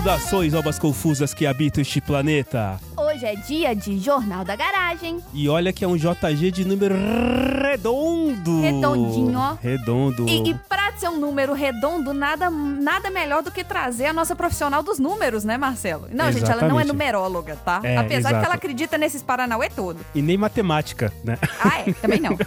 Saudações, obras confusas que habitam este planeta. Hoje é dia de Jornal da Garagem. E olha que é um JG de número redondo. Redondinho, ó. Redondo. E, e pra ser um número redondo, nada, nada melhor do que trazer a nossa profissional dos números, né, Marcelo? Não, gente, ela não é Exatamente. numeróloga, tá? É, Apesar de exato. que ela acredita nesses Paranauê todo. E nem matemática, né? Ah, é? Também não.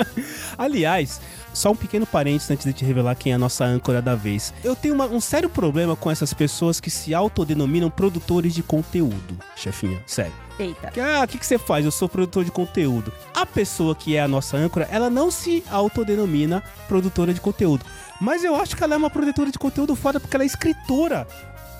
Aliás, só um pequeno parênteses antes de te revelar quem é a nossa âncora da vez. Eu tenho uma- um sério problema com essas pessoas que se autodenominam produtores de conteúdo, chefinha. Sério. Eita. Que, Ah, o que, que você faz? Eu sou produtor de conteúdo. A pessoa que é a nossa âncora, ela não se autodenomina produtora de conteúdo. Mas eu acho que ela é uma produtora de conteúdo foda porque ela é escritora.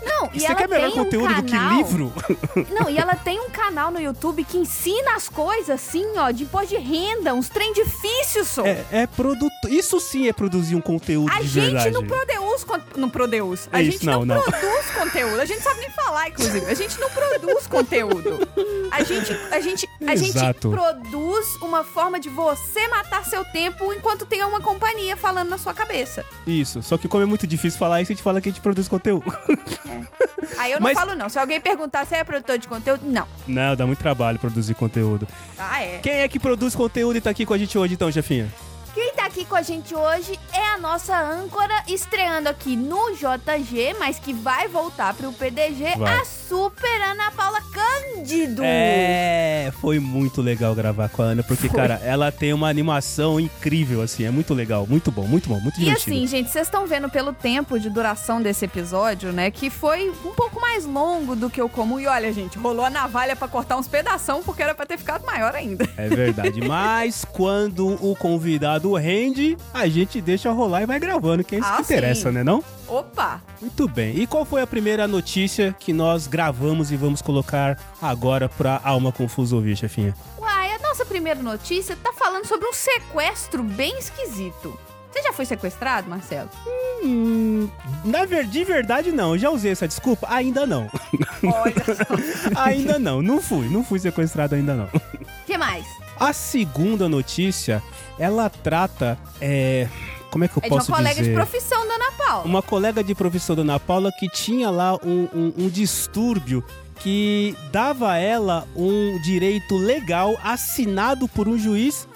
Não, e Você ela quer melhor tem um conteúdo do que livro? Não, e ela tem um canal no YouTube que ensina as coisas assim, ó, de imposto de renda, uns trem difíceis, só. É, é produto. Isso sim é produzir um conteúdo A de gente verdade. não produz, con- não produz. A É gente isso, não, não, não. produz conteúdo. A gente sabe nem falar, inclusive. A gente não produz conteúdo. A gente, a gente, a gente produz uma forma de você matar seu tempo enquanto tem uma companhia falando na sua cabeça. Isso. Só que como é muito difícil falar isso, a gente fala que a gente produz conteúdo. Aí eu não Mas- falo não. Se alguém perguntar se é produtor de conteúdo, não. não, dá muito trabalho produzir conteúdo. Ah, é. Quem é que produz conteúdo e tá aqui com a gente hoje então, chefinha? Quem tá aqui com a gente hoje é a nossa âncora, estreando aqui no JG, mas que vai voltar pro PDG, Vai. a super Ana Paula Cândido. É, foi muito legal gravar com a Ana, porque, Foi. cara, ela tem uma animação incrível, assim, é muito legal, muito bom, muito bom, muito E divertido. assim, gente, vocês estão vendo pelo tempo de duração desse episódio, né? Que foi um pouco mais longo do que o comum. E olha, gente, rolou a navalha pra cortar uns pedação, porque era pra ter ficado maior ainda. É verdade, mas quando o convidado rende, a gente deixa rolar e vai gravando, que é isso Ah, que interessa, sim. né não? Opa! Muito bem, e qual foi a primeira notícia que nós gravamos e vamos colocar agora pra Alma Confusa ouvir, chefinha? Uai, a nossa primeira notícia tá falando sobre um sequestro bem esquisito. Você já foi sequestrado, Marcelo? Hum, na ver, de verdade não, já usei essa desculpa? Ainda não. Olha só. ainda não, não fui, não fui sequestrado ainda não. O que mais? A segunda notícia, ela trata. É, como é que eu É de uma posso colega dizer? de profissão da Ana Paula. Uma colega de profissão da Ana Paula que tinha lá um, um- um distúrbio que dava a ela um direito legal assinado por um juiz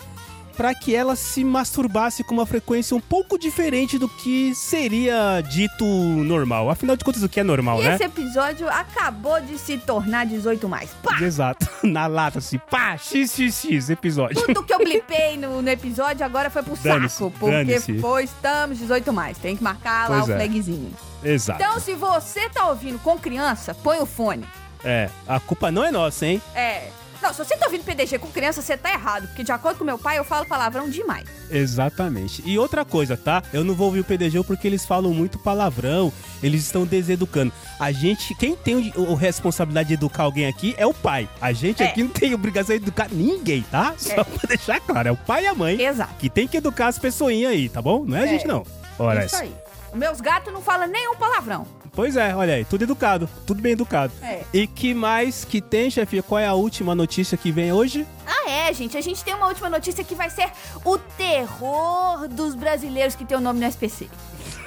para que ela se masturbasse com uma frequência um pouco diferente do que seria dito normal. Afinal de contas, o que é normal, E né? esse episódio acabou de se tornar 18 mais. Pá! Exato. Na lata, assim, pá, xxx episódio. Tudo que eu blipei no, no episódio agora foi pro saco. Porque foi, estamos 18 mais. Tem que marcar lá Pois o é. flagzinho. Exato. Então, se você tá ouvindo com criança, põe o fone. É, a culpa não é nossa, hein? É. Não, se você tá ouvindo PDG com criança, você tá errado. Porque, de acordo com meu pai, eu falo palavrão demais. Exatamente. E outra coisa, tá? Eu não vou ouvir o PDG porque eles falam muito palavrão, eles estão deseducando. A gente, quem tem o, o responsabilidade de educar alguém aqui é o pai. A gente É. aqui não tem obrigação de educar ninguém, tá? Só É. pra deixar claro, é o pai e a mãe Exato. que tem que educar as pessoinhas aí, tá bom? Não é a É. gente não. Ora, Isso aí. Meus gatos não falam nenhum palavrão. Pois é, olha aí, tudo educado, tudo bem educado. É. E que mais que tem, chefe? Qual é a última notícia que vem hoje? Ah, é, gente. A gente tem uma última notícia que vai ser o terror dos brasileiros que tem o nome no SPC.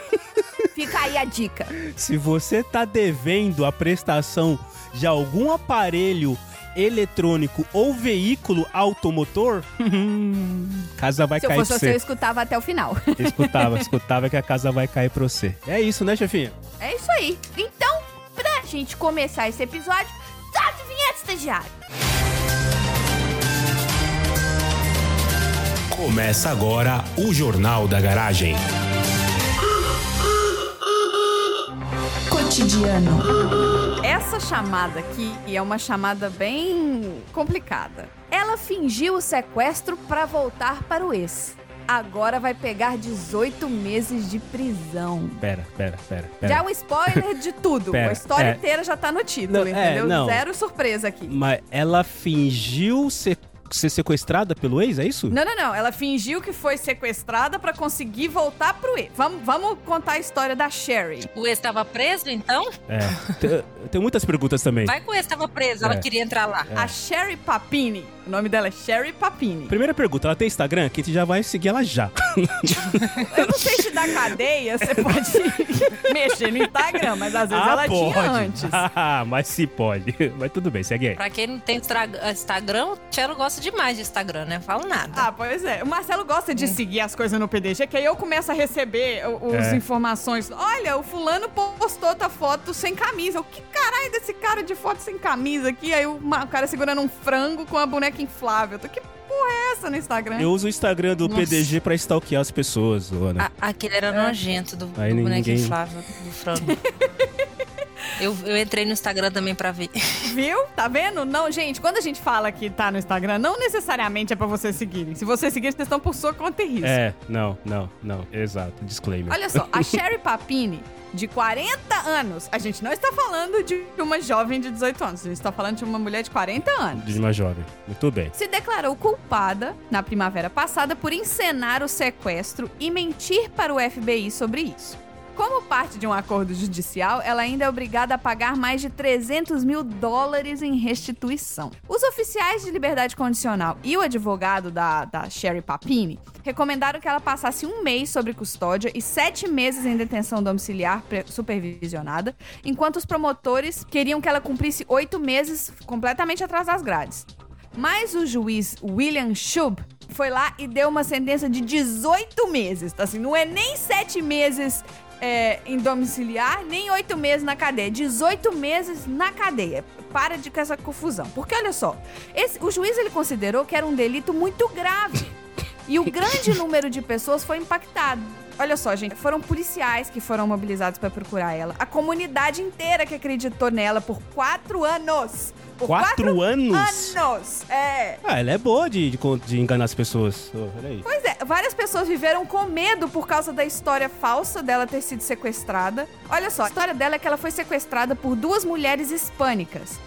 Fica aí a dica. Se você tá devendo a prestação de algum aparelho eletrônico ou veículo automotor, casa vai Se eu cair fosse pra você, eu você. escutava até o final. Escutava, escutava que a casa vai cair pra você. É isso, né, chefinha? É isso aí. Então, pra gente começar esse episódio, a vinheta, estagiário. Começa agora o Jornal da Garagem. Cotidiano. Essa chamada aqui é uma chamada bem complicada. Ela fingiu o sequestro pra voltar para o ex. Agora vai pegar 18 meses de prisão. Pera, pera, pera. Já pera. é um spoiler de tudo. Pera, a história é. inteira já tá no título, Não, é, entendeu? não. Zero surpresa aqui. Mas ela fingiu ser, ser sequestrada pelo ex, é isso? Não, não, não. Ela fingiu que foi sequestrada pra conseguir voltar pro ex. Vamos, vamos contar a história da Sherry. O ex estava preso, então? É. Tem- Tem muitas perguntas também. Vai que o ex estava preso, É. ela queria entrar lá. A Sherry Papini, O nome dela é Sherry Papini. Primeira pergunta, ela tem Instagram? Que a gente já vai seguir ela já. Eu não sei se da cadeia você pode mexer no Instagram, mas às vezes ela tinha antes. Ah, mas se pode. Mas tudo bem, segue aí. Pra quem não tem Instagram, o Tchelo gosta demais de Instagram, né? Falo nada. Ah, pois é. O Marcelo gosta de seguir as coisas no PDG, que aí eu começo a receber os É. informações. Olha, o fulano postou outra foto sem camisa. O que caralho desse cara de foto sem camisa aqui? Aí o cara segurando um frango com a boneca inflável. Eu tô, Que porra é essa no Instagram? Eu uso o Instagram do Nossa. PDG pra stalkear as pessoas, Ana. A- aquele era nojento do, Aí do boneco ninguém- inflável do frango. eu, eu entrei no Instagram também pra ver. Viu? Tá vendo? Não, gente, quando a gente fala que tá no Instagram, não necessariamente é pra vocês seguirem. Se vocês seguirem, vocês estão por sua conta e risco. É, não, não, não. Exato, disclaimer. Olha só, a Sherry Papini, de 40 anos, a gente não está falando de uma jovem de 18 anos, a gente está falando de uma mulher de 40 anos. De uma jovem. Muito bem. Se declarou culpada na primavera passada por encenar o sequestro e mentir para o FBI sobre isso. Como parte de um acordo judicial, ela ainda é obrigada a pagar mais de 300 mil dólares em restituição. Os oficiais de liberdade condicional e o advogado da, da Sherry Papini recomendaram que ela passasse um mês sob custódia e sete meses em detenção domiciliar supervisionada, enquanto os promotores queriam que ela cumprisse oito meses completamente atrás das grades. Mas o juiz William Shub foi lá e deu uma sentença de 18 meses. Tá assim, não é nem 7 meses é, em domiciliar, nem 8 meses na cadeia. 18 meses na cadeia. Para de com essa confusão. Porque olha só, esse- o juiz ele considerou que era um delito muito grave. E o grande número de pessoas foi impactado. Olha só, gente, foram policiais que foram mobilizados para procurar ela. A comunidade inteira que acreditou nela por quatro anos. Por Quatro anos? anos! É. Ah, ela é boa de, de, de enganar as pessoas. Oh, peraí. Pois é, várias pessoas viveram com medo por causa da história falsa dela ter sido sequestrada. Olha só, a história dela é que ela foi sequestrada por duas mulheres hispânicas.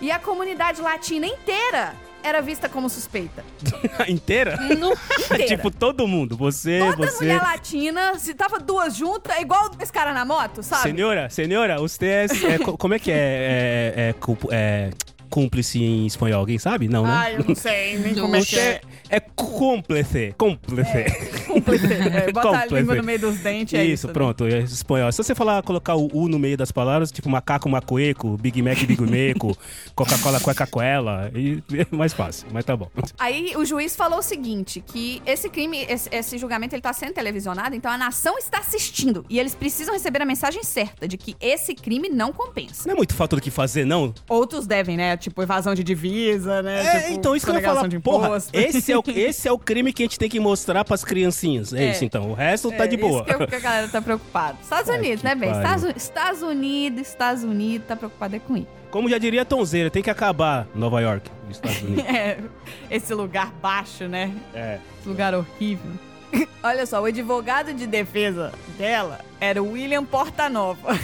E a comunidade latina inteira era vista como suspeita. Inteira? No- Inteira. tipo, todo mundo. Você, Toda você. mulher latina, se tava duas juntas, é igual dois caras na moto, sabe? Senhora, senhora, você é, é co- Como é que é, é, é, é cúmplice em espanhol? Alguém sabe? Não, né? Ai, eu não sei nem como é que é. É cúmplice. Cúmplice. Cúmplice. É, Bota a Cúmplice. língua no meio dos dentes, é isso, isso. né? pronto, é espanhol. Se você falar, colocar o U no meio das palavras, tipo macaco, macueco, Big Mac, Big Meco, Coca-Cola, Coca-Cola, e é mais fácil, mas tá bom. Aí o juiz falou o seguinte, que esse crime, esse, esse julgamento, ele tá sendo televisionado, então a nação está assistindo. E eles precisam receber a mensagem certa de que esse crime não compensa. Não é muito falta do que fazer, não? Outros devem, né? Tipo, evasão de divisa, né? É, tipo, então isso que eu ia falar. Porra, imposto. esse é, o, esse é o crime que a gente tem que mostrar pras criancinhas. É, É. isso, então. O resto tá É de boa. Isso que, que a galera tá preocupada. Estados Unidos, né, bem? Estados, Uni- Estados Unidos, Estados Unidos, tá preocupado é com isso. Como já diria Tonzeira, tem que acabar Nova York, Estados Unidos. É, esse lugar baixo, né? É. Esse lugar horrível. Olha só, o advogado de defesa dela era o William Portanova.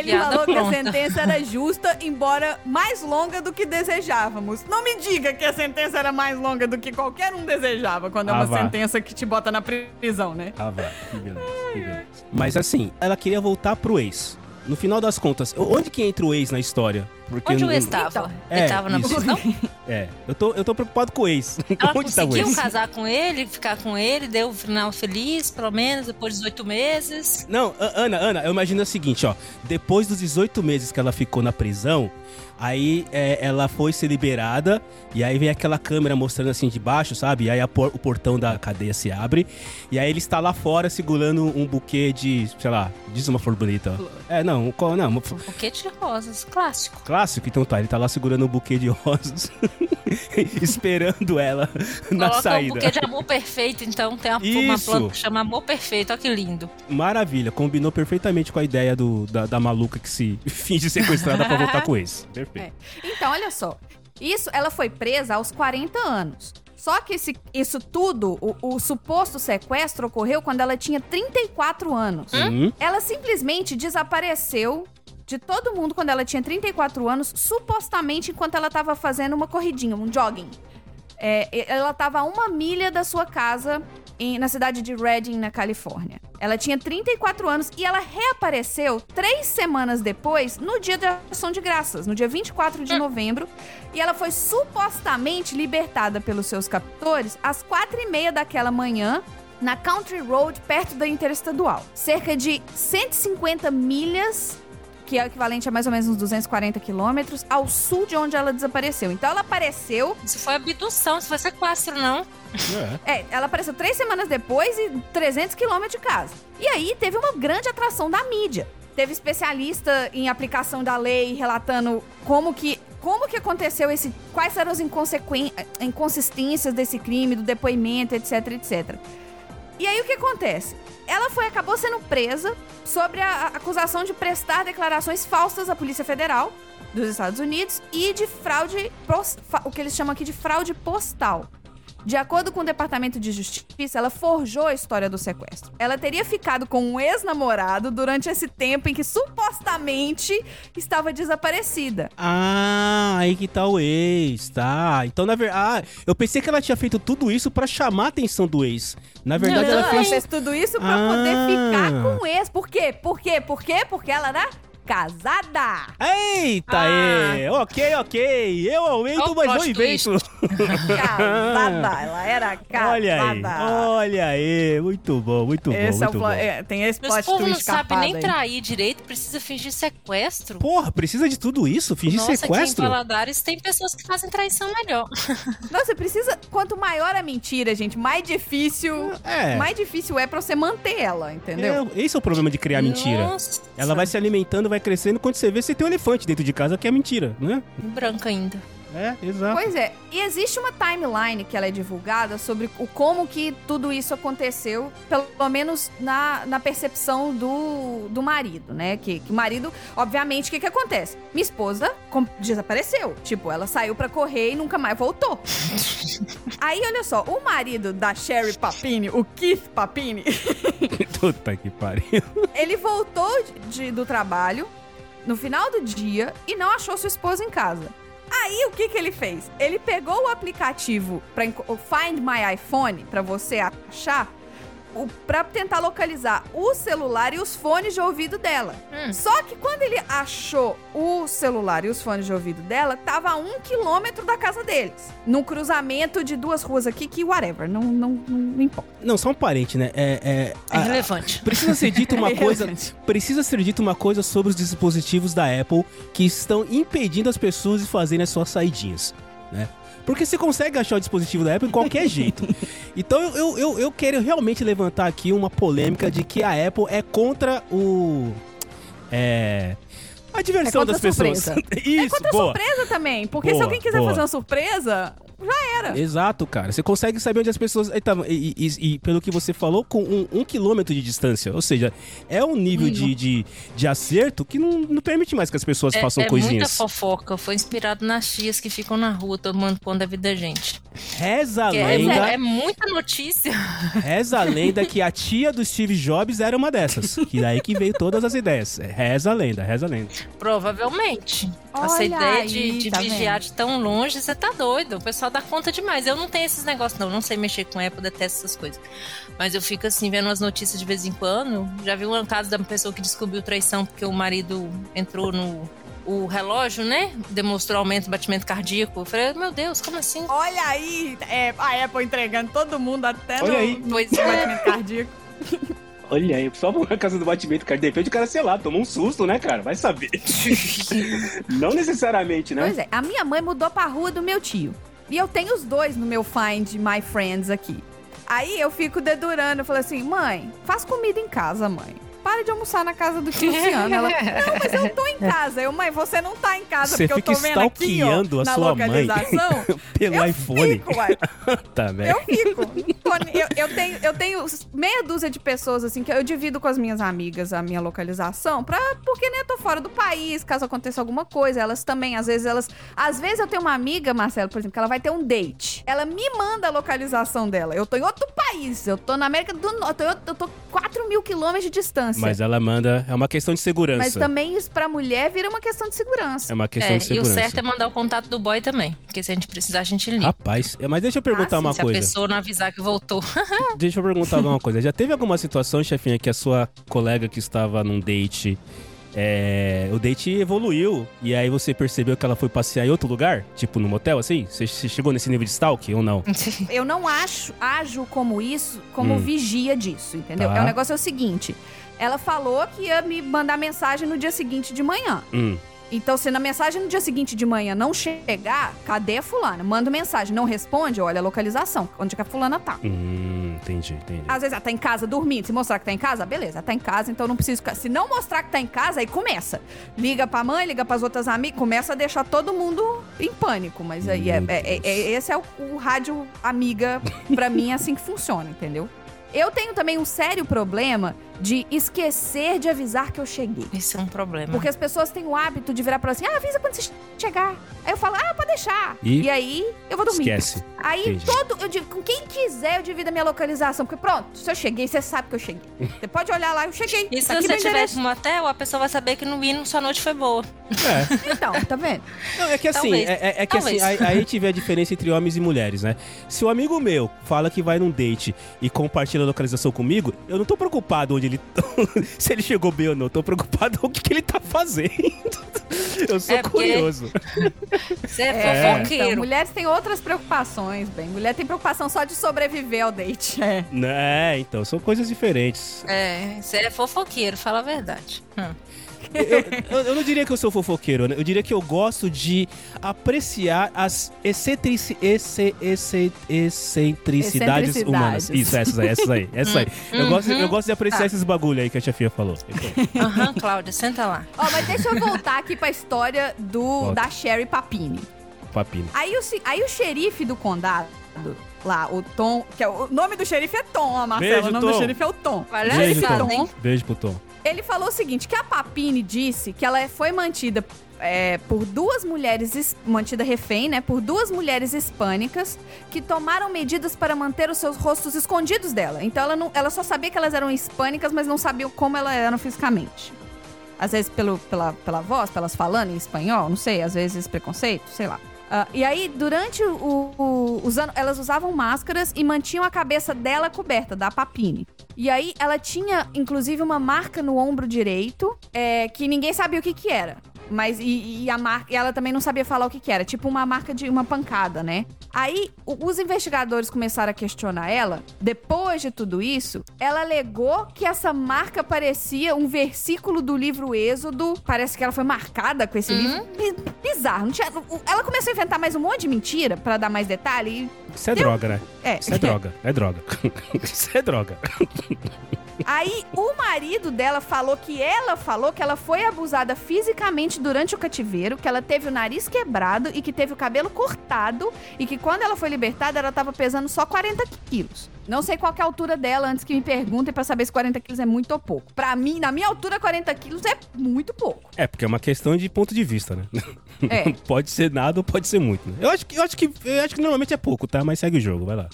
Ele Piada falou que a pronta. sentença era justa, embora mais longa do que desejávamos. Não me diga que a sentença era mais longa do que qualquer um desejava, quando é Ah, uma vá. sentença que te bota na prisão, né? Ah, vai. Que beleza, que beleza. Mas assim, ela queria voltar pro ex. No final das contas, onde que entra o ex na história? Porque Onde o ex estava? Então, Ele é, tava na isso. prisão? É, eu tô, eu tô preocupado com o ex. Ela onde tá o conseguiu ex? casar com ele, ficar com ele, deu um final feliz, pelo menos, depois de 18 meses. Não, Ana, Ana, eu imagino o seguinte, ó. Depois dos 18 meses que ela ficou na prisão, aí é, ela foi ser liberada, e aí vem aquela câmera mostrando assim de baixo, sabe? E aí a por- o portão da cadeia se abre, e aí ele está lá fora segurando um buquê de, sei lá, diz uma flor bonita. ó. É, não, qual- não, flor- Buquê de rosas, clássico. clássico, então tá, ele tá lá segurando um buquê de rosas, esperando ela na Coloca um saída. buquê de amor perfeito, então tem uma, uma planta que chama amor perfeito, olha que lindo. Maravilha, combinou perfeitamente com a ideia do, da, da maluca que se finge sequestrada pra voltar com esse. Perfeito. Então, olha só. Isso, ela foi presa aos 40 anos. Só que esse- isso tudo, o, o suposto sequestro ocorreu quando ela tinha 34 anos. Hum? Ela simplesmente desapareceu de todo mundo quando ela tinha 34 anos, supostamente enquanto ela estava fazendo uma corridinha, um jogging. É, ela estava a uma milha da sua casa em- na cidade de Redding, na Califórnia. Ela tinha 34 anos e ela reapareceu três semanas depois, no dia da ação de graças, no dia 24 de novembro. E ela foi supostamente libertada pelos seus captores às quatro e meia daquela manhã, na Country Road, perto da Interestadual. Cerca de 150 milhas que é o equivalente a mais ou menos uns 240 quilômetros, ao sul de onde ela desapareceu. Então ela apareceu. Isso foi abdução, isso foi sequestro, não. É. É, ela apareceu três semanas depois e 300 quilômetros de casa. E aí teve uma grande atração da mídia. Teve especialista em aplicação da lei relatando como que. Como que aconteceu esse. Quais eram as inconsequen- inconsistências desse crime, do depoimento, etc, etc. E aí o que acontece? Ela foi acabou sendo presa sobre a a acusação de prestar declarações falsas à Polícia Federal dos Estados Unidos e de fraude, o que eles chamam aqui de fraude postal. De acordo com o Departamento de Justiça, ela forjou a história do sequestro. Ela teria ficado com um ex-namorado durante esse tempo em que supostamente estava desaparecida. Ah, aí que tá o ex, tá? Então, na verdade. Ah, eu pensei que ela tinha feito tudo isso pra chamar a atenção do ex. Na verdade, Não, ela Ela fez. fez tudo isso pra Ah. poder ficar com o ex. Por quê? Por quê? Por quê? Porque ela era casada. Eita, Ah. é. Ok, ok. Eu aumento, mas não invento. Casada. Ela era casada. Olha aí, olha aí. Muito bom, muito Esse bom, é o muito bom. é, tem esse Meus plot povo não sabe nem aí. trair direito, precisa fingir sequestro. Porra, precisa de tudo isso? Fingir Nossa, sequestro? aqui em Valadares tem pessoas que fazem traição melhor. Você precisa. Quanto maior a mentira, gente, mais difícil. É. Mais difícil é pra você manter ela, entendeu? É, esse é o problema de criar mentira. Nossa. Ela vai se alimentando, vai crescendo. Quando você vê, você tem um elefante dentro de casa que é mentira, né? Branca ainda. É, exato. Pois é, e existe uma timeline que ela é divulgada sobre o como que tudo isso aconteceu, pelo menos na, na percepção do, do marido, né? Que, que o marido, obviamente, o que, que acontece? Minha esposa desapareceu. Tipo, ela saiu pra correr e nunca mais voltou. Aí, olha só, o marido da Sherry Papini, o Keith Papini, Puta que pariu. ele voltou de- do trabalho no final do dia e não achou sua esposa em casa. Aí o que que ele fez? Ele pegou o aplicativo para o Find My iPhone para você achar o, pra tentar localizar o celular e os fones de ouvido dela. Hum. Só que quando ele achou o celular e os fones de ouvido dela, tava a um quilômetro da casa deles. Num cruzamento de duas ruas aqui que, whatever, não, não, não, importa. Não, só um parente, né? É, é, É a- relevante. Precisa ser dito uma É coisa. relevante. Precisa ser dito uma coisa sobre os dispositivos da Apple que estão impedindo as pessoas de fazerem as suas saidinhas, né? Porque você consegue achar o dispositivo da Apple de qualquer jeito. Então eu, eu, eu, quero realmente levantar aqui uma polêmica de que a Apple é contra o. É. A diversão É das a pessoas. surpresa. Isso, é contra boa. surpresa também, porque se Boa, alguém quiser boa. fazer uma surpresa, já era. Exato, cara. Você consegue saber onde as pessoas. Eita, E, e- e pelo que você falou, com um, um quilômetro de distância. Ou seja, é um nível de, de, de acerto que não, não permite mais que as pessoas É, façam é muita coisinhas. fofoca. Foi inspirado nas tias que ficam na rua tomando conta da vida da gente. Reza a Que é, lenda. é muita notícia. Reza a lenda que a tia do Steve Jobs era uma dessas. Que daí que veio todas as ideias. Reza a lenda, reza a lenda. Provavelmente. Essa Olha ideia aí, de, de tá vigiar vendo? de tão longe, você tá doido. O pessoal dá conta demais. Eu não tenho esses negócios, não. Não sei mexer com Apple, detesto essas coisas. Mas eu fico assim, vendo as notícias de vez em quando. Já vi um caso da pessoa que descobriu traição porque o marido entrou no. O relógio, né? Demonstrou aumento do batimento cardíaco. Eu falei, meu Deus, como assim? Olha aí, é, a Apple entregando todo mundo até Olha no, aí. Pois é. batimento cardíaco. Olha aí, só por causa do batimento, repente o cara, sei lá, tomou um susto, né, cara? Vai saber. Não necessariamente, né? Pois é, a minha mãe mudou pra rua do meu tio. E eu tenho os dois no meu Find My Friends aqui. Aí eu fico dedurando, eu falo assim, mãe, faz comida em casa, mãe. Para de almoçar na casa do Luciano. Ela, não, mas eu tô em casa. Eu, mãe, você não tá em casa, Você porque eu tô vendo aqui, ó, a na sua mãe. localização. Pelo eu iPhone. Fico, uai. Tá, velho. Eu fico. Eu, eu tenho, eu tenho meia dúzia de pessoas, assim, que eu divido com as minhas amigas a minha localização, pra, porque, né, eu tô fora do país, caso aconteça alguma coisa. Elas também, às vezes, elas. Às vezes eu tenho uma amiga, Marcelo, por exemplo, que ela vai ter um date. Ela me manda a localização dela. Eu tô em outro país. país. Eu tô na América do Norte. Eu, eu tô 4 mil quilômetros de distância. Mas ela manda. É uma questão de segurança. Mas também isso pra mulher vira uma questão de segurança. É uma questão É, de e o segurança. certo é mandar o contato do boy também. Porque se a gente precisar, a gente liga. Rapaz, é, mas deixa eu perguntar Ah, uma se a coisa. pessoa não avisar que voltou. Deixa eu perguntar alguma coisa. Já teve alguma situação, chefinha, que a sua colega que estava num date. É, o date evoluiu e aí você percebeu que ela foi passear em outro lugar? Tipo no motel, assim? Você chegou nesse nível de stalk ou não? Eu não acho, ajo como isso, como Hum. vigia disso, entendeu? Tá. É o negócio é o seguinte. Ela falou que ia me mandar mensagem no dia seguinte de manhã. Hum. Então, se na mensagem no dia seguinte de manhã não chegar, cadê a fulana? Manda mensagem, não responde, olha a localização, onde que a fulana tá. Hum, entendi, entendi. Às vezes ela tá em casa dormindo. Se mostrar que tá em casa, beleza, ela tá em casa, então não preciso ficar. Se não mostrar que tá em casa, aí começa. Liga pra mãe, liga pras outras amigas, começa a deixar todo mundo em pânico. Mas aí é, é- é- é- esse é o, o rádio amiga, pra mim, é assim que funciona, entendeu? Eu tenho também um sério problema de esquecer de avisar que eu cheguei. Isso é um problema. Porque as pessoas têm o hábito de virar pra assim, ah, avisa quando você chegar. Aí eu falo, ah, pode deixar. E? E, aí eu vou dormir. Esquece. Aí Entendi. todo, eu digo, com quem quiser eu divido a minha localização. Porque pronto, se eu cheguei, você sabe que eu cheguei. Você pode olhar lá, eu cheguei. E se Tá aqui você endereço. no motel, a pessoa vai saber que no mínimo sua noite foi boa. É. Então, tá vendo? Não, é que assim, Talvez. é, é- é que assim, Talvez. aí, aí a gente vê a diferença entre homens e mulheres, né? Se o amigo meu fala que vai num date e compartilha a localização comigo, eu não tô preocupado onde ele. se ele chegou bem ou não, eu tô preocupado com o que, que ele tá fazendo. eu sou É, porque- curioso. Você é, Então, fofoqueiro. mulheres têm outras preocupações, bem. Mulher tem preocupação só de sobreviver ao date. É. É, então, são coisas diferentes. É, você é fofoqueiro, fala a verdade. Hum. Eu, eu- eu não diria que eu sou fofoqueiro, né? eu diria que eu gosto de apreciar as excentrici, esse, esse, excentricidades Excentricidades. humanas. Isso, essas aí, essas aí. Essas aí. Eu, gosto, eu gosto de apreciar Tá. esses bagulho aí que a chefia falou. Aham, Cláudia, senta lá. Ó, mas deixa eu voltar aqui pra história do, Volta. da Sherry Papini. Papino. Aí o, aí o xerife do condado, lá, o Tom, que é o, nome do xerife é Tom, ó, Marcelo. Beijo, o nome Tom. do xerife é o Tom. Olha Beijo, Tom. Beijo pro Tom. Ele falou o seguinte, que a Papini disse que ela foi mantida é, por duas mulheres, mantida refém, né, por duas mulheres hispânicas que tomaram medidas para manter os seus rostos escondidos dela. Então ela, não, ela só sabia que elas eram hispânicas, mas não sabia como elas eram fisicamente. Às vezes pelo, pela, pela voz, pelas falando em espanhol, não sei, às vezes preconceito, sei lá. Ah, e aí, durante o, o- os anos, elas usavam máscaras e mantinham a cabeça dela coberta, da Papini. E aí, ela tinha, inclusive, uma marca no ombro direito, é, que ninguém sabia o que que era. Mas, e, e a marca, e ela também não sabia falar o que que era. Tipo uma marca de uma pancada, né? Aí, o- os investigadores começaram a questionar ela. Depois de tudo isso, ela alegou que essa marca parecia um versículo do livro Êxodo. Parece que ela foi marcada com esse livro. Bi- Bizarro. Não tinha- o- ela começou a inventar mais um monte de mentira pra dar mais detalhe. Isso é droga, né? É. Isso é droga. É droga. Isso é droga. Aí o marido dela falou que ela falou que ela foi abusada fisicamente durante o cativeiro, que ela teve o nariz quebrado e que teve o cabelo cortado e que quando ela foi libertada ela tava pesando só 40 quilos. Não sei qual que é a altura dela antes que me perguntem pra saber se 40 quilos é muito ou pouco. Pra mim, na minha altura, 40 quilos é muito pouco. É, porque é uma questão de ponto de vista, né? É. pode ser nada ou pode ser muito. Né? Eu acho que eu acho que eu acho que normalmente é pouco, tá? Mas segue o jogo, vai lá.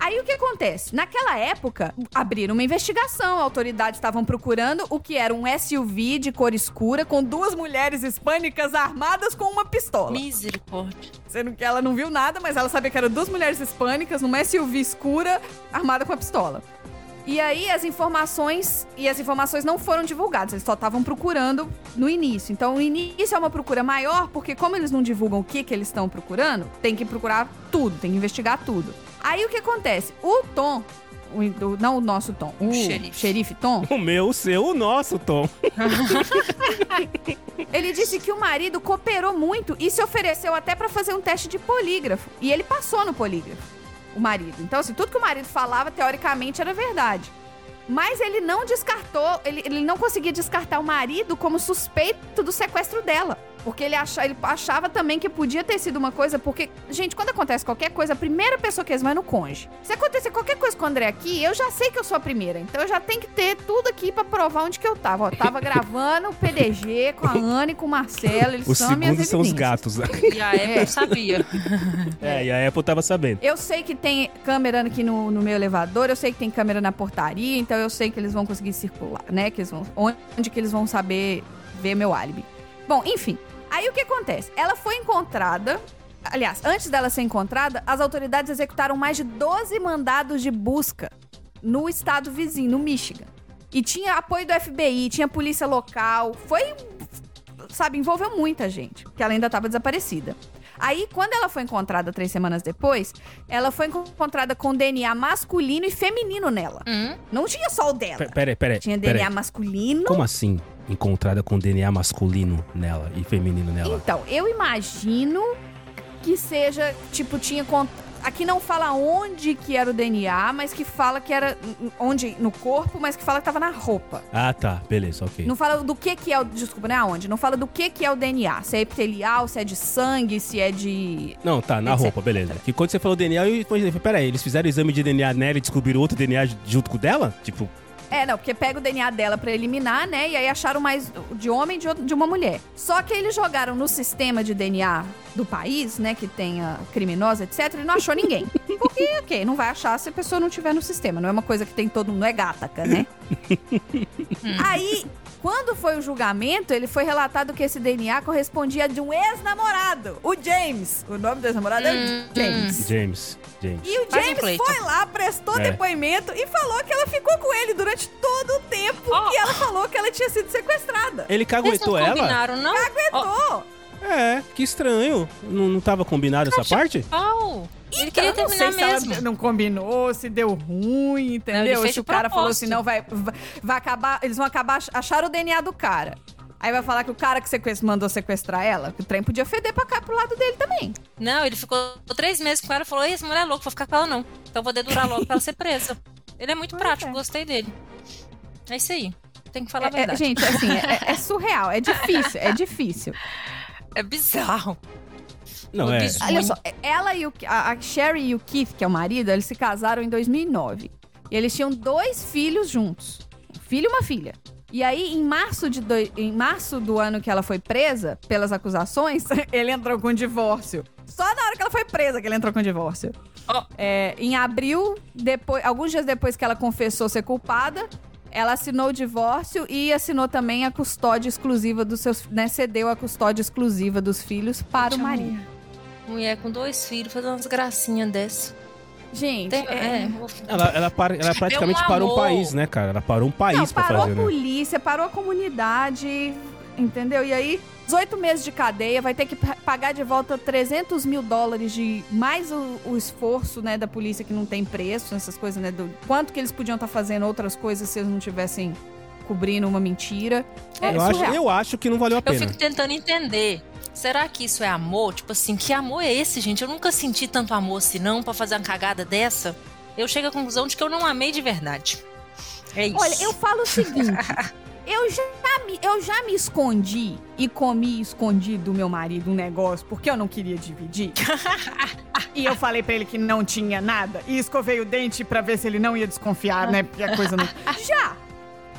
Aí o que acontece? Naquela época, abriram uma investigação. Autoridades estavam procurando o que era um SUV de cor escura com duas mulheres hispânicas armadas com uma pistola. Misericórdia. Sendo que ela não viu nada, mas ela sabia que eram duas mulheres hispânicas numa SUV escura armada com uma pistola. E aí as informações e as informações não foram divulgadas, eles só estavam procurando no início. Então o início é uma procura maior, porque como eles não divulgam o que que eles estão procurando, tem que procurar tudo, tem que investigar tudo. Aí o que acontece? O Tom, o, o- não o nosso Tom, o, xerife. xerife Tom, O meu, o seu, o nosso, Tom. Ele disse que o marido cooperou muito e se ofereceu até pra fazer um teste de polígrafo. E ele passou no polígrafo, o marido. Então, assim, tudo que o marido falava, teoricamente, era verdade. Mas ele não descartou, ele, ele não conseguia descartar o marido como suspeito do sequestro dela. Porque ele, acha, ele achava também que podia ter sido uma coisa, porque, gente, quando acontece qualquer coisa, a primeira pessoa que eles vão é no conge. Se acontecer qualquer coisa com o André aqui, eu já sei que eu sou a primeira. Então eu já tenho que ter tudo aqui pra provar onde que eu tava. Ó, tava gravando o PDG com a Ana e com o Marcelo. Eles Os são minhas segundos são os evidências. gatos. E a Apple sabia. É, e a Apple tava sabendo. Eu sei que tem câmera aqui no, no meu elevador, eu sei que tem câmera na portaria, então eu sei que eles vão conseguir circular, né? Que eles vão, onde que eles vão saber ver meu álibi. Bom, enfim. Aí o que acontece? Ela foi encontrada. Aliás, antes dela ser encontrada, as autoridades executaram mais de 12 mandados de busca no estado vizinho, no Michigan. E tinha apoio do FBI, tinha polícia local. Foi. Sabe, envolveu muita gente, porque ela ainda estava desaparecida. Aí, quando ela foi encontrada três semanas depois, ela foi encontrada com DNA masculino e feminino nela. Hum? Não tinha só o dela. Pe- Peraí, peraí. Tinha. DNA masculino. Como assim? Encontrada com DNA masculino nela e feminino nela. Então, eu imagino que seja, tipo, tinha. Aqui não fala onde que era o DNA, mas que fala que era onde no corpo, mas que fala que tava na roupa. Ah, tá. Beleza, ok. Não fala do que que é o. Desculpa, não é aonde? Não fala do que que é o DNA. Se é epitelial, se é de sangue, se é de. Não, tá, na Etc. roupa, beleza. Que quando você falou DNA, eu peraí, eles fizeram exame de DNA nela e descobriram outro DNA junto com o dela? Tipo, É, não, porque pega o DNA dela pra eliminar, né? E aí acharam mais de homem e de uma mulher. Só que eles jogaram no sistema de DNA do país, né? Que tenha criminosa, etc. E não achou ninguém. Porque, ok, não vai achar se a pessoa não tiver no sistema. Não é uma coisa que tem todo mundo, não é gataca, né? aí, quando foi o julgamento, ele foi relatado que esse DNA correspondia a de um ex-namorado, o James. O nome do ex-namorado é Hum, James. James. James. E o um James pleito. foi lá, prestou É. depoimento e falou que ela ficou com ele durante todo o tempo Ó. que ela falou que ela tinha sido sequestrada. Ele Eles não caguetou ela? combinaram, não? Aguentou. É, que estranho. Não, não tava combinado essa parte? Pau. Ele queria Então, não terminar sei se ela mesmo. não combinou, se deu ruim, Não, entendeu? se o cara falou assim, não, vai, vai, vai acabar, eles vão acabar, achar o DNA do cara. Aí vai falar que o cara que sequest- mandou sequestrar ela, que o trem podia feder pra cá, pro lado dele também. Não, ele ficou três meses com ela e falou: Ei, essa mulher é louca, vou ficar com ela não. Então vou dedurar logo pra ela ser presa. Ele é muito Pois prático, é. gostei dele. É isso aí. Tem que falar a É- é, verdade. gente, assim, é, é surreal, é difícil, é difícil. É bizarro. Não, O é. bicho- Olha só, ela e o a a Sherry e o Keith, que é o marido, eles se casaram em 2009. E eles tinham dois filhos juntos. Um filho e uma filha. E aí, em março, de doi- em março do ano que ela foi presa pelas acusações, ele entrou com divórcio. Só na hora que ela foi presa que ele entrou com divórcio. Ó. É, em abril, depois, alguns dias depois que ela confessou ser culpada, ela assinou o divórcio e assinou também a custódia exclusiva dos seus. Né, cedeu a custódia exclusiva dos filhos para o marido. Mulher com dois filhos, fazendo umas gracinhas dessa. Gente, Tem- é, é, Ela, ela, para- ela praticamente um parou um país, né, cara? Ela parou um país Não, pra parou fazer, a né? polícia, parou a comunidade, entendeu? E aí, 18 meses de cadeia, vai ter que pa- pagar de volta 300 mil dólares de mais o, o esforço, né, da polícia que não tem preço, essas coisas, né? Do quanto que eles podiam estar fazendo outras coisas se eles não tivessem cobrindo uma mentira. É eu, acho, eu acho que não valeu a Eu pena. fico tentando entender. Será que isso é amor? Tipo assim, que amor é esse, gente? Eu nunca senti tanto amor assim, não, pra fazer uma cagada dessa. Eu chego à conclusão de que eu não amei de verdade. É isso. Olha, eu falo o seguinte. Eu já, me, eu já me escondi e comi escondido do meu marido um negócio porque eu não queria dividir. e eu falei pra ele que não tinha nada e escovei o dente pra ver se ele não ia desconfiar, né? Porque a coisa não. Já!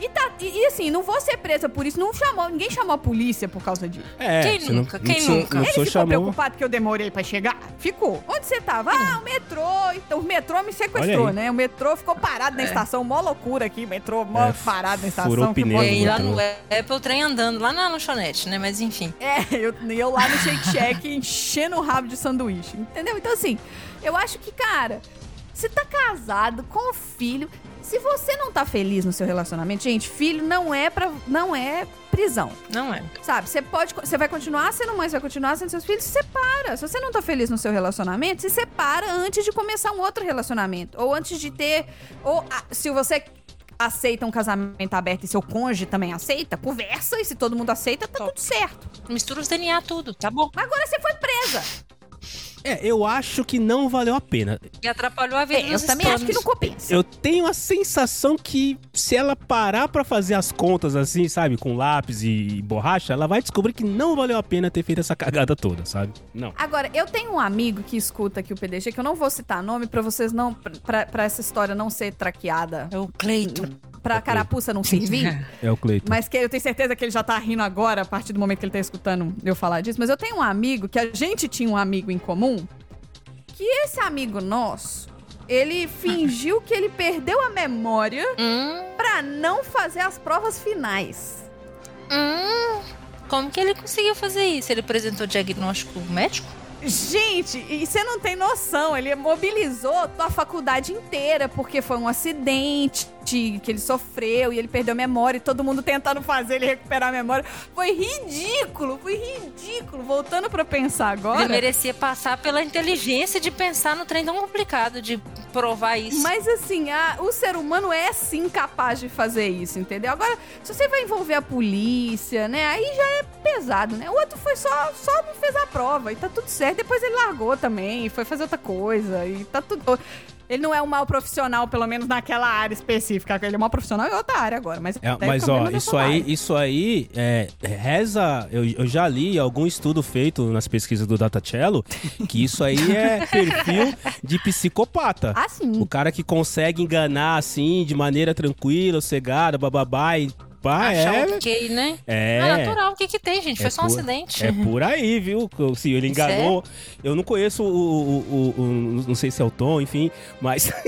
E, tá, e, e assim, não vou ser presa por isso. Não chamou, ninguém chamou a polícia por causa disso. É, Quem não- nunca? não Quem precisou- nunca? Não Ele ficou chamar. preocupado que eu demorei pra chegar? Ficou. Onde você tava? Ah, o metrô. Então, o metrô me sequestrou, né? O metrô ficou parado na estação. Mó loucura aqui. Metrô mó É, parado na estação. furou o que pneu É, e lá no Apple o trem andando, lá na lanchonete, né? Mas enfim. É, eu, eu lá no Shake Shack enchendo o rabo de sanduíche. Entendeu? Então, assim, eu acho que, cara, você tá casado com filho. Se você não tá feliz no seu relacionamento, gente, filho não é para não é prisão. Não é. Sabe? Você pode. Você vai continuar sendo mãe, você vai continuar sendo seus filhos, se separa. Se você não tá feliz no seu relacionamento, se separa antes de começar um outro relacionamento. Ou antes de ter. Ou se você aceita um casamento aberto e seu cônjuge também aceita, conversa. E se todo mundo aceita, tá tudo certo. Mistura os DNA tudo, tá bom. Agora você foi presa. É, eu acho que não valeu a pena. E atrapalhou a vida É, eu também acho que não compensa. Eu tenho a sensação que se ela parar pra fazer as contas assim, sabe, com lápis e borracha, ela vai descobrir que não valeu a pena ter feito essa cagada toda, sabe? Não. Agora, eu tenho um amigo que escuta aqui o PDG, que eu não vou citar nome pra vocês não. pra essa história não ser traqueada, É o Cleiton. Pra carapuça não servir. É o Cleiton. Mas que eu tenho certeza que ele já tá rindo agora, a partir do momento que ele tá escutando eu falar disso. Mas eu tenho um amigo, que a gente tinha um amigo em comum, que esse amigo nosso, ele fingiu que ele perdeu a memória Hum, pra não fazer as provas finais. hum. Como que ele conseguiu fazer isso? Ele apresentou diagnóstico médico? Gente, e você não tem noção, ele mobilizou a faculdade inteira, porque foi um acidente que ele sofreu e ele perdeu a memória e todo mundo tentando fazer ele recuperar a memória. Foi ridículo, foi ridículo. Voltando pra pensar agora. Ele merecia passar pela inteligência de pensar no trem tão complicado, de provar isso. Mas assim, a- o ser humano é sim capaz de fazer isso, entendeu? Agora, se você vai envolver a polícia, né? Aí já é pesado, né? O outro foi só, só não fez a prova e tá tudo certo. Depois ele largou também, foi fazer outra coisa e tá tudo. Ele não é um mau profissional, pelo menos naquela área específica. Ele é um mau profissional em outra área agora. Mas, É, mas ó, isso aí, área. isso aí é, reza. Eu, eu já li algum estudo feito nas pesquisas do Datacello que isso aí é perfil de psicopata. Ah, sim. O cara que consegue enganar assim, de maneira tranquila, cegada, bababá e pá, Achar é. ok, né? É. É natural, o que que tem, gente? É Foi só um por- acidente. É por aí, viu? Se ele enganou. Eu não conheço o, o- o- o- Não sei se é o Tom, enfim, mas.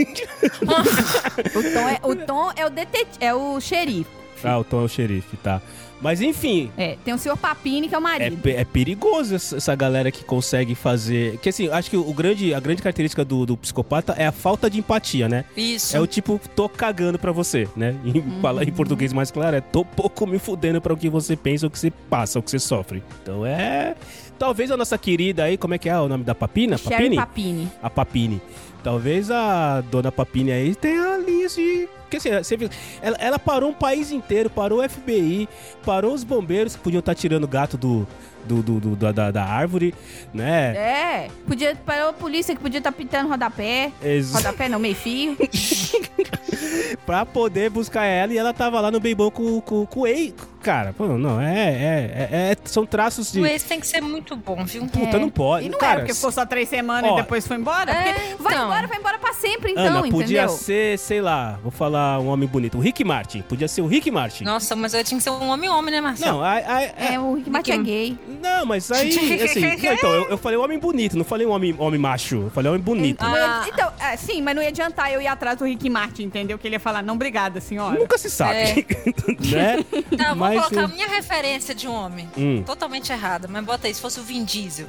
O Tom é o, Tom é o detetive, é o xerife. ah, o Tom é o xerife, tá. Mas enfim, É, tem o senhor Papini, que é o É, marido. pe- é perigoso essa, essa galera que consegue fazer. Que assim, acho que o grande, a grande característica do, do psicopata é a falta de empatia, né? Isso. É o tipo, tô cagando pra você, né? Em, fala em português mais claro, é tô pouco me fudendo pra o que você pensa, o que você passa, o que você sofre. Então é. Talvez a nossa querida aí, como é que é o nome da Papina? Sherry Papini? Papini. a Papini. Talvez a dona Papini aí tenha linhas de. Porque assim, você viu, ela, ela parou um país inteiro, parou o FBI, parou os bombeiros que podiam estar tirando o gato do, do, do- do- da, da- da árvore, né? É, podia parou a polícia que podia estar pintando rodapé. Ex- Rodapé não, meio fio. pra poder buscar ela e ela tava lá no bem bom com, com, com o Ei. Cara, pô, não, é, é, é- é- São traços de. O ex tem que ser muito bom, viu? Puta, não pode. E não cara, é porque ficou só três semanas ó, e depois foi embora? É, vai então. embora, vai embora pra sempre, então, Ana, podia entendeu? ser, sei lá, vou falar um homem bonito. O Rick Martin. Podia ser o Rick Martin. Nossa, mas eu tinha que ser um homem-homem, né, Marcelo? Não, ai, ai, É, o Rick Martin é gay. Não, mas aí, assim, não, então, eu, eu falei homem bonito, não falei um homem, homem macho, eu falei homem bonito. Não ia- Ah. Então, é, sim, mas não ia adiantar eu ir atrás do Rick Martin, entendeu? Que ele ia falar, não, obrigada, senhora. Nunca se sabe, É. né? Tá, eu vou Mas, colocar a minha referência de homem. Hum. Totalmente errada, mas bota aí, se fosse o Vin Diesel.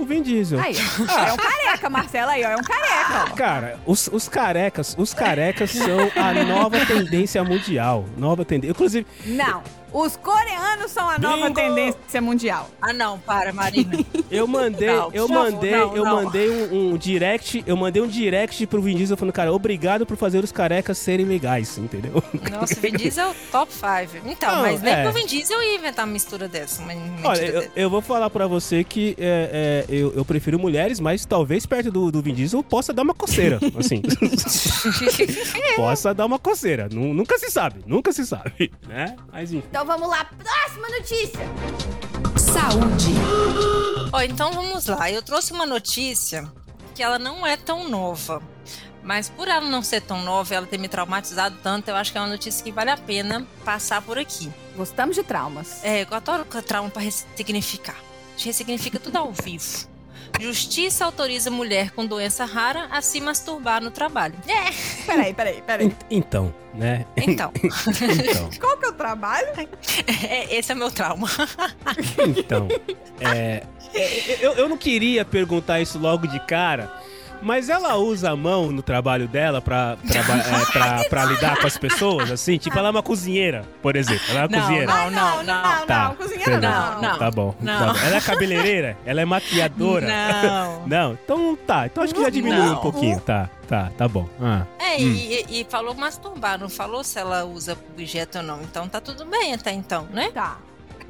O Vin Diesel. Aí, ó. é um careca, Marcela, aí, ó. É um careca, ó. Cara, os, os carecas, os carecas são a nova tendência mundial. Nova tendência. Inclusive, Não. Os coreanos são a nova Bingo! tendência mundial. Ah, não, para, Marina. eu mandei, Não, eu mandei, não, eu não. mandei um, um direct, eu mandei um direct pro Vin Diesel falando, cara, obrigado por fazer os carecas serem legais, entendeu? Nossa, o Vin Diesel top 5. Então, Não, mas nem é. que o Vin Diesel ia inventar uma mistura dessa. Uma Olha, eu, eu vou falar pra você que é, é, eu, eu prefiro mulheres, mas talvez perto do, do Vin Diesel possa dar uma coceira, assim. possa dar uma coceira. Nu- nunca se sabe, nunca se sabe, né? Mas enfim. Então vamos lá, próxima notícia. Saúde. Ó, então vamos lá. Eu trouxe uma notícia que ela não é tão nova. Mas por ela não ser tão nova e ela ter me traumatizado tanto, eu acho que é uma notícia que vale a pena passar por aqui. Gostamos de traumas. É, eu adoro o trauma pra ressignificar. A gente ressignifica tudo ao vivo. Justiça autoriza mulher com doença rara a se masturbar no trabalho. É, Peraí, peraí, peraí. En- Então, né? então. Então, Qual trabalho? é, esse é meu trauma. então. É, é, eu, eu não queria perguntar isso logo de cara, mas ela usa a mão no trabalho dela pra, traba- é, pra, pra lidar com as pessoas, assim? Tipo, ela é uma cozinheira, por exemplo. Ela é uma Não, cozinheira. não, não, não. não, Tá, não, cozinheira não. Não. Tá bom. Não. tá bom. Ela é cabeleireira? Ela é maquiadora? Não. Não, então tá. Então acho que já diminuiu Não. um pouquinho. Tá, tá, tá bom. Ah. É, Hum. e, e falou masturbar, não falou se ela usa objeto ou não. Então tá tudo bem até então, né? Tá.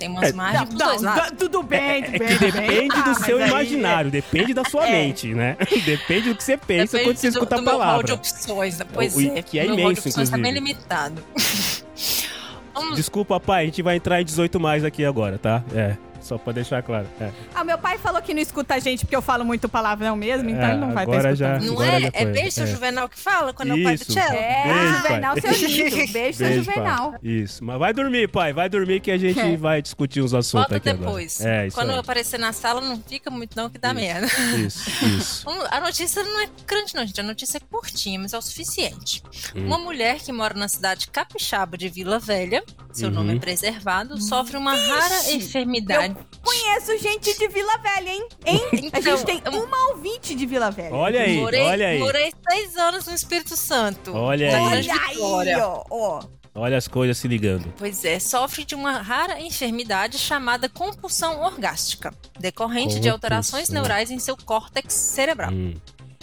Tem umas margens pros não, dois lados. Tudo bem, É tudo que bem. tudo bem. depende Ah, do mas seu é. imaginário, imaginário, depende da sua É. mente, né? Depende do que você pensa Depende quando você do- escuta do a meu rol de palavra. opções, né? Pois O- é. que é meu rol de imenso, opções tá bem inclusive. limitado. Vamos Desculpa, pai, a gente vai entrar em 18 mais aqui agora, tá? É, só pra deixar claro. É. Ah, meu pai falou que não escuta a gente porque eu falo muito palavrão mesmo, então É, ele não vai estar agora escutando. já- Não Agora é? já É beijo, seu é. Juvenal, que fala quando é o pai do Isso. Cello? É, Beijo, Juvenal, pai. seu lindo. Beijo, seu Beijo, Juvenal. pai. Isso, mas vai dormir, pai, vai dormir que a gente É. vai discutir uns assuntos Volta aqui depois. agora. É, isso Quando eu aí. aparecer na sala, não fica muito não, que dá merda. Isso, isso. A notícia não é grande não, gente. A notícia é curtinha, mas é o suficiente. Hum. Uma mulher que mora na cidade capixaba de Vila Velha, seu Uhum. nome é preservado, sofre uma rara enfermidade. Conheço gente de Vila Velha, hein? Hein? a Então, gente tem eu- uma ouvinte de Vila Velha. Olha aí, morei, olha aí. morei seis anos no Espírito Santo. Olha aí. Olha aí, ó. ó. Olha as coisas se ligando. Pois é, sofre de uma rara enfermidade chamada compulsão orgástica, decorrente de alterações Compulsão. neurais em seu córtex cerebral. Hum,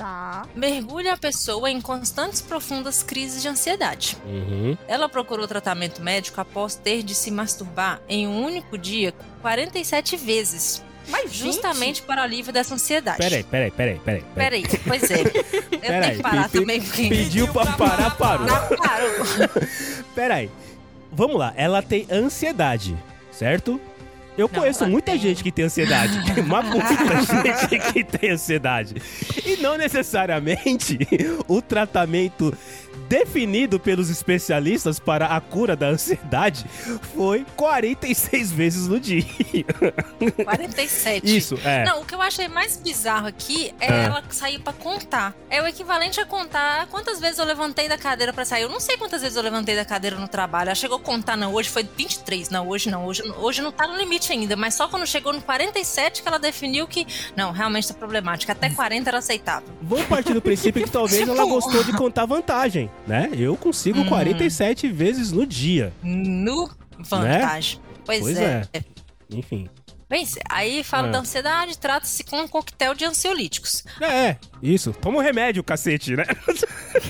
Tá. Mergulha a pessoa em constantes profundas crises de ansiedade. uhum. Ela procurou tratamento médico após ter de se masturbar em um único dia 47 vezes, Mas, gente, justamente para alívio dessa ansiedade. Peraí, peraí, peraí, peraí. Peraí, pois é. Eu Peraí, tenho que parar pe- também, porque... Pediu pra parar, parou. Não, parou. Peraí. Vamos lá, ela tem ansiedade, certo? Eu Não, conheço muita tem. gente que tem ansiedade. Uma muita gente que tem ansiedade. E não necessariamente o tratamento definido pelos especialistas para a cura da ansiedade foi 46 vezes no dia. 47. Isso, é. Não, o que eu achei mais bizarro aqui é, É. ela sair pra contar. É o equivalente a contar quantas vezes eu levantei da cadeira pra sair. Eu não sei quantas vezes eu levantei da cadeira no trabalho. Ela chegou a contar, não, hoje foi 23. Não, hoje não. Hoje, hoje não tá no limite ainda. Mas só quando chegou no 47 que ela definiu que, não, realmente tá problemática. Até 40 era aceitável. Vamos partir do princípio que talvez Tipo- ela gostou de contar vantagem, né? Eu consigo Hum. 47 vezes no dia. No vantagem. Pois, Pois é. Enfim. Bem, aí fala É. da ansiedade, trata-se com um coquetel de ansiolíticos. É, isso. Toma um remédio, cacete, né?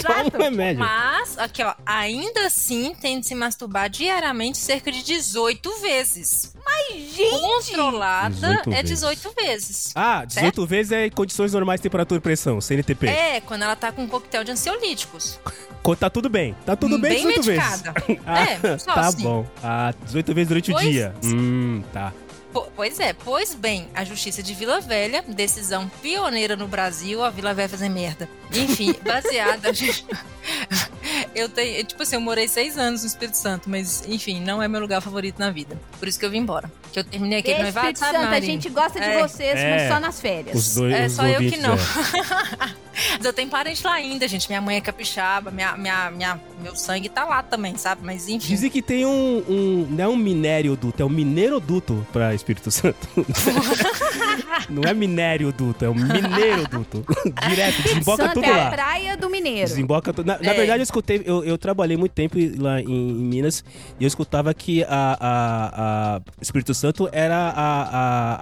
Toma Exato. um remédio. Mas, aqui ó, ainda assim tem de se masturbar diariamente cerca de 18 vezes. Gente, Controlada 18 é vezes. 18 vezes. Ah, 18 vezes é em condições normais, temperatura e pressão, CNTP. É, quando ela tá com um coquetel de ansiolíticos. Co- Tá tudo bem. Tá tudo bem, Bem 18 medicada. vezes. Ah, É, só tá assim. bom. Ah, 18 vezes durante Pois- o dia. Hum, tá. Po- Pois é, pois bem, a Justiça de Vila Velha, decisão pioneira no Brasil, a Vila Velha fazer merda. Enfim, baseada. eu tenho, tipo assim, eu morei seis anos no Espírito Santo, mas enfim, não é meu lugar favorito na vida. Por isso que eu vim embora. Que eu terminei aquele Beijo, noivado, Espírito sabe, Santo, a gente gosta de É. vocês, É. mas só nas férias. Os dois É os só eu que não. é. Mas eu tenho parente lá ainda, gente. Minha mãe é capixaba, minha, minha, minha, meu sangue tá lá também, sabe? Mas enfim. Dizem que tem um, um. Não é um minério duto, é um mineiroduto pra Espírito Santo. não é minério duto, é um mineiro duto. Direto, desemboca Santo tudo é a lá. praia do Mineiro. Desemboca tudo. Na, na É. verdade, eu escutei, eu, eu trabalhei muito tempo lá em, em Minas e eu escutava que a, a, a Espírito Santo era a,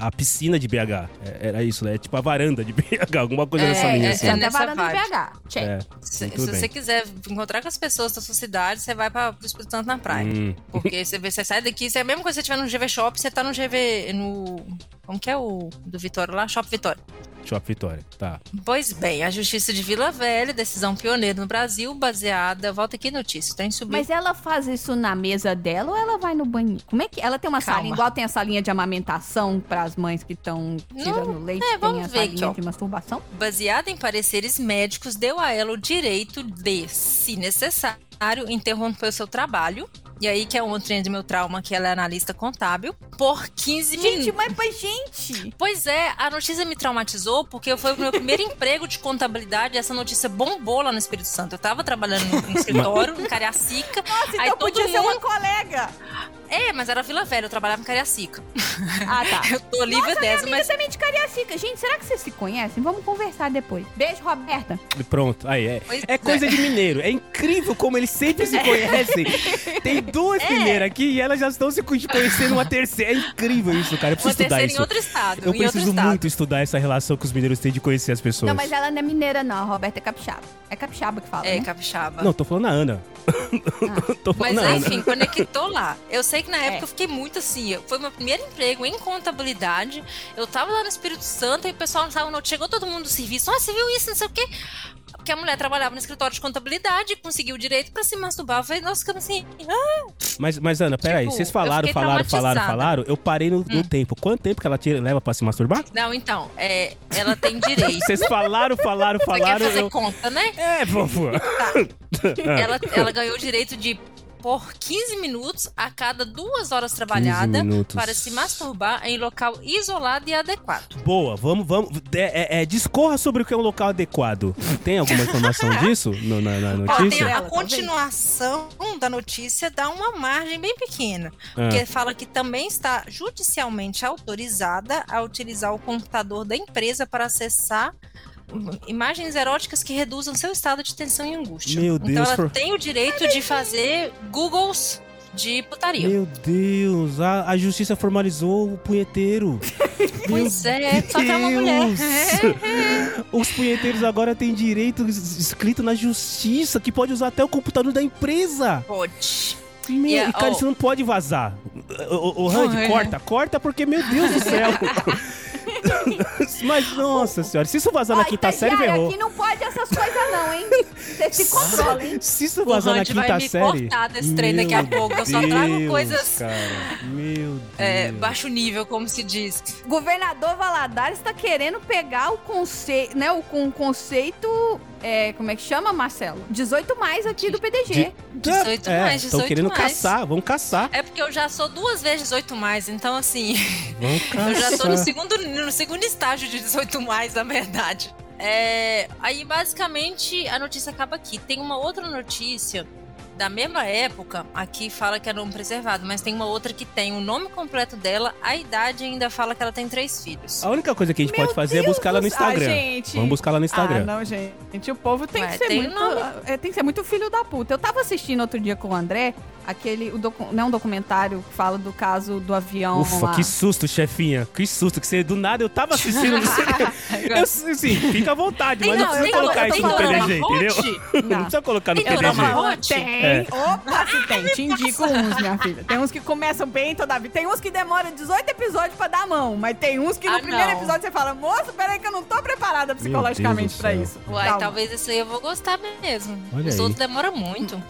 a, a piscina de BH. É, Era isso, né? Tipo a varanda de BH, alguma coisa É, nessa linha é, assim. É nessa varanda de. BH. Check. É, Se, se você quiser encontrar com as pessoas da sua cidade, você vai para o Espírito Santo na praia. Hum, Porque você, você sai daqui, você é a mesma coisa que você estiver no GV Shop, você tá no GV. no. Como que é o do Vitória lá? Shop Vitória. Shopping Vitória, tá. Pois bem, a Justiça de Vila Velha, decisão pioneira no Brasil, baseada. Volta aqui, notícia, tá em subir. Mas ela faz isso na mesa dela ou ela vai no banheiro? Como é que ela tem uma Calma. salinha igual tem a salinha de amamentação para as mães que estão tirando leite? é, tem vamos a ver aqui, salinha ó. de masturbação? baseada em pareceres médicos, deu a ela o direito de, se necessário, interromper o seu trabalho. E aí, que é um trem do meu trauma, que ela é analista contábil, por 15 minutos. Gente, mas pra gente! Pois é, a notícia me traumatizou porque foi o meu primeiro emprego de contabilidade e essa notícia bombou lá no Espírito Santo. Eu tava trabalhando no escritório, em Cariacica. Nossa, Aí então todo podia ser uma mundo- colega! É, mas era Vila Velha, eu trabalhava em Cariacica. Ah, tá. Eu tô livre Nossa, minha dessa, amiga mas também de Cariacica. Gente, será que vocês se conhecem? Vamos conversar depois. Beijo, Roberta. Pronto, aí é. Pois É coisa de mineiro. É incrível como eles sempre se conhecem. Tem duas É. mineiras aqui e elas já estão se conhecendo uma terceira. É incrível isso, cara. Eu uma preciso estudar terceira isso. em outro estado. Eu preciso estado. muito estudar essa relação que os mineiros têm de conhecer as pessoas. Não, mas ela não é mineira, não. A Roberta é capixaba. É capixaba que fala, É, né? capixaba. Não, tô falando a Ana. tô falando Mas a Ana. enfim, conectou lá. Eu sei sei que na época É. eu fiquei muito assim. Foi meu primeiro emprego em contabilidade. Eu tava lá no Espírito Santo e o pessoal não tava no Chegou todo mundo do serviço. Ah, você viu isso? Não sei o quê. Porque a mulher trabalhava no escritório de contabilidade, conseguiu o direito pra se masturbar. Eu falei, nossa, ficando assim. Mas, mas Ana, peraí, Tipo, vocês falaram, falaram, falaram, falaram. Eu parei no, no tempo. Quanto tempo que ela tira, leva pra se masturbar? Não, então, é, ela tem direito. Vocês falaram, falaram, Você quer falaram. fazer Eu... conta, né? É, vovô. ela, ela ganhou o direito de por 15 minutos a cada duas horas 15 trabalhadas minutos. para se masturbar em local isolado e adequado. Boa, vamos, vamos. É, é, é, discorra sobre o que é um local adequado. Tem alguma informação disso no- na, na notícia? a continuação da notícia dá uma margem bem pequena, Ah. porque fala que também está judicialmente autorizada a utilizar o computador da empresa para acessar imagens eróticas que reduzam seu estado de tensão e angústia. Meu então Deus, ela for- tem o direito de fazer Googles de putaria. Meu Deus, a, a justiça formalizou o punheteiro. Pois é, só que é uma mulher. Os punheteiros agora têm direito es- escrito na justiça que pode usar até o computador da empresa. Pode. Meu, E, e, cara, ó. isso não pode vazar. O, o, o Randy, Porra. corta, corta, porque, meu Deus do céu. Mas, nossa senhora, se isso vazar na Ó, quinta série, estagiário, ferrou. aqui não pode essas coisas não, hein? Você se controla, hein? Se isso O vazar na Randy vai quinta me série. cortar desse trem daqui a meu pouco. Eu só trago Deus, coisas Cara, meu Deus. é, baixo nível, como se diz. Governador Valadares está querendo pegar o conceito, né? O conceito, é, como é que chama, Marcelo? 18 mais aqui do PDG. 18 é, mais, Estão 18 querendo mais. caçar, vamos caçar. É porque eu já sou duas vezes 18 mais, então assim, Vamos caçar. eu já tô no segundo, no segundo estágio de 18 mais, na verdade. É, aí basicamente a notícia acaba aqui. Tem uma outra notícia da mesma época, aqui fala que é nome preservado, mas tem uma outra que tem o nome completo dela, a idade e ainda fala que ela tem três filhos. A única coisa que a gente Meu pode fazer é Deus buscar ela no Ah, Instagram. gente. Vamos buscar lá no Instagram. Ah, não, gente. O povo tem Ué, que ser tem muito. nome. é, tem que ser muito filho da puta. Eu tava assistindo outro dia com o André, aquele. O docu, não um documentário que fala do caso do avião. Ufa, lá. que susto, chefinha. Que susto, que você do nada eu tava assistindo no cinema. Eu, assim, fica à vontade, mas não, não, precisa colocar isso no PDG, entendeu? fonte? Não. precisa colocar no Tem PDG. Tem. É. Opa, se tem. Te indico uns, minha filha. Tem uns que começam bem toda a vida. Tem uns que demoram 18 episódios pra dar a mão. Mas tem uns que no Ah, primeiro não. episódio você fala, moço, peraí que eu não tô preparada psicologicamente pra isso. Uai, Calma. talvez esse aí eu vou gostar mesmo. Olha Os aí. outros demoram muito.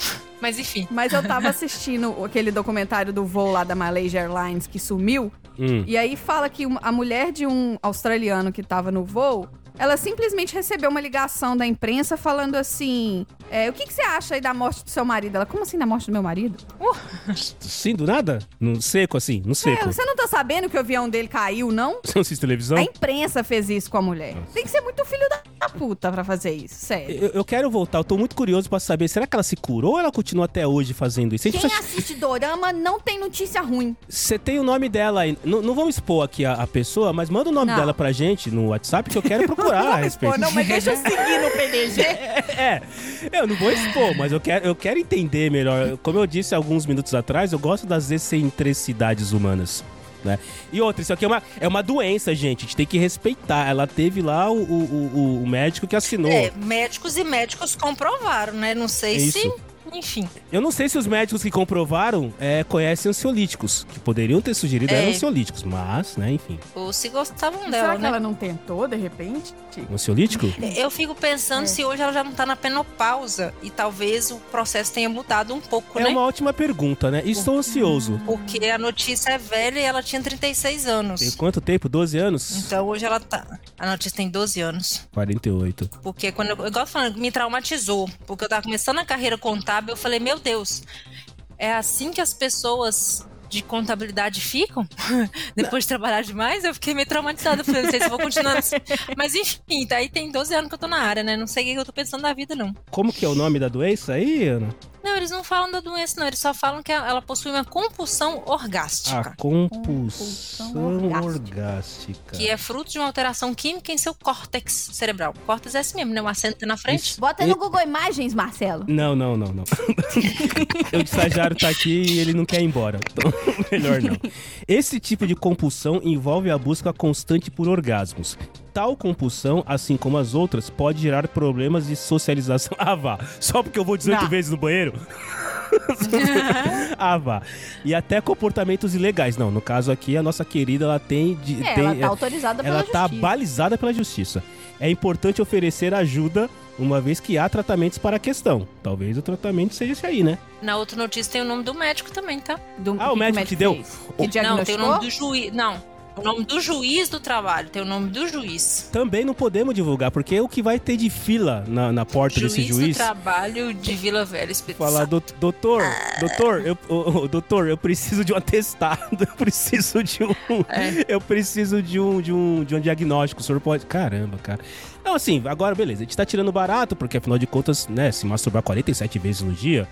Mas enfim. Mas eu tava assistindo aquele documentário do voo lá da Malaysia Airlines que sumiu. Hum. E aí fala que a mulher de um australiano que tava no voo, ela simplesmente recebeu uma ligação da imprensa falando assim: é, o que, que você acha aí da morte do seu marido? Ela, como assim da morte do meu marido? Sim, do nada? No seco, assim, no É, seco. você não tá sabendo que o avião dele caiu, não? Você não assiste televisão? A imprensa fez isso com a mulher. Tem que ser muito filho da puta pra fazer isso, sério. Eu, eu quero voltar, eu tô muito curioso pra saber, será que ela se curou ou ela continua até hoje fazendo isso? Quem precisa- assiste Dorama não tem notícia ruim. Você tem o nome dela aí. Não, não vamos expor aqui a, a pessoa, mas manda o nome Não. dela pra gente no WhatsApp que eu quero procurar a respeito. não, mas deixa eu seguir no PDG. É, eu não vou expor, mas eu quero, eu quero entender melhor. Como eu disse alguns minutos atrás, eu gosto das excentricidades humanas. Né? E outra, isso aqui é uma, é uma doença, gente. A gente tem que respeitar. Ela teve lá o, o, o- o médico que assinou. É, médicos e médicos comprovaram, né? Não sei Isso. se. Enfim. Eu não sei se os médicos que comprovaram é, conhecem ansiolíticos, que poderiam ter sugerido É. eram ansiolíticos, mas, né, enfim. Ou se gostavam Será dela, que né? ela não tentou, de repente? Um ansiolítico? Eu fico pensando É. se hoje ela já não tá na penopausa e talvez o processo tenha mudado um pouco, É né? uma ótima pergunta, né? Estou ansioso. Porque a notícia é velha e ela tinha 36 anos. Tem quanto tempo? 12 anos? Então hoje ela tá. A notícia tem 12 anos. 48. Porque quando eu, igual falando, me traumatizou. Porque eu tava começando a carreira contábil, eu falei, meu Deus, é assim que as pessoas de contabilidade ficam? Depois de trabalhar demais, eu fiquei meio traumatizada. Falei, não sei se eu vou continuar assim. Mas enfim, daí tem 12 anos que eu tô na área, né? Não sei o que eu tô pensando da vida, não. Como que é o nome da doença aí, Ana? Não, eles não falam da doença, não. Eles só falam que ela possui uma compulsão A orgástica. compulsão Compulsão orgástica. Que é fruto de uma alteração química em seu córtex cerebral. Córtex é esse mesmo, né? O acento na frente. Isso. Bota no Google Imagens, Marcelo. Não, não, não, não. o estagiário tá aqui e ele não quer ir embora. Então, melhor não. Esse tipo de compulsão envolve a busca constante por orgasmos. Tal compulsão, assim como as outras, pode gerar problemas de socialização. Ah, vá. Só porque eu vou 18 Não. vezes no banheiro? ah, vá. E até comportamentos ilegais. Não, no caso aqui, a nossa querida, ela tem... De, É, tem ela tá autorizada pela ela tá justiça. balizada pela justiça. É importante oferecer ajuda, uma vez que há tratamentos para a questão. Talvez o tratamento seja esse aí, né? Na outra notícia tem o nome do médico também, tá? Do- Ah, o que médico que deu? Que Não, tem o nome do juiz. Não. O nome do juiz do trabalho. Tem o nome do juiz. Também não podemos divulgar, porque o que vai ter de fila na, na porta Juiz, desse do juiz... trabalho de Vila Velha, Espírito Falar, Santo. "Dout- doutor, doutor, eu, ô, doutor, eu preciso de um atestado, eu preciso de um, É. eu preciso de um, de um, de um diagnóstico, o senhor pode, caramba, cara. Não, assim, agora beleza, a gente tá tirando barato, porque afinal de contas, né, se masturbar 47 vezes no dia,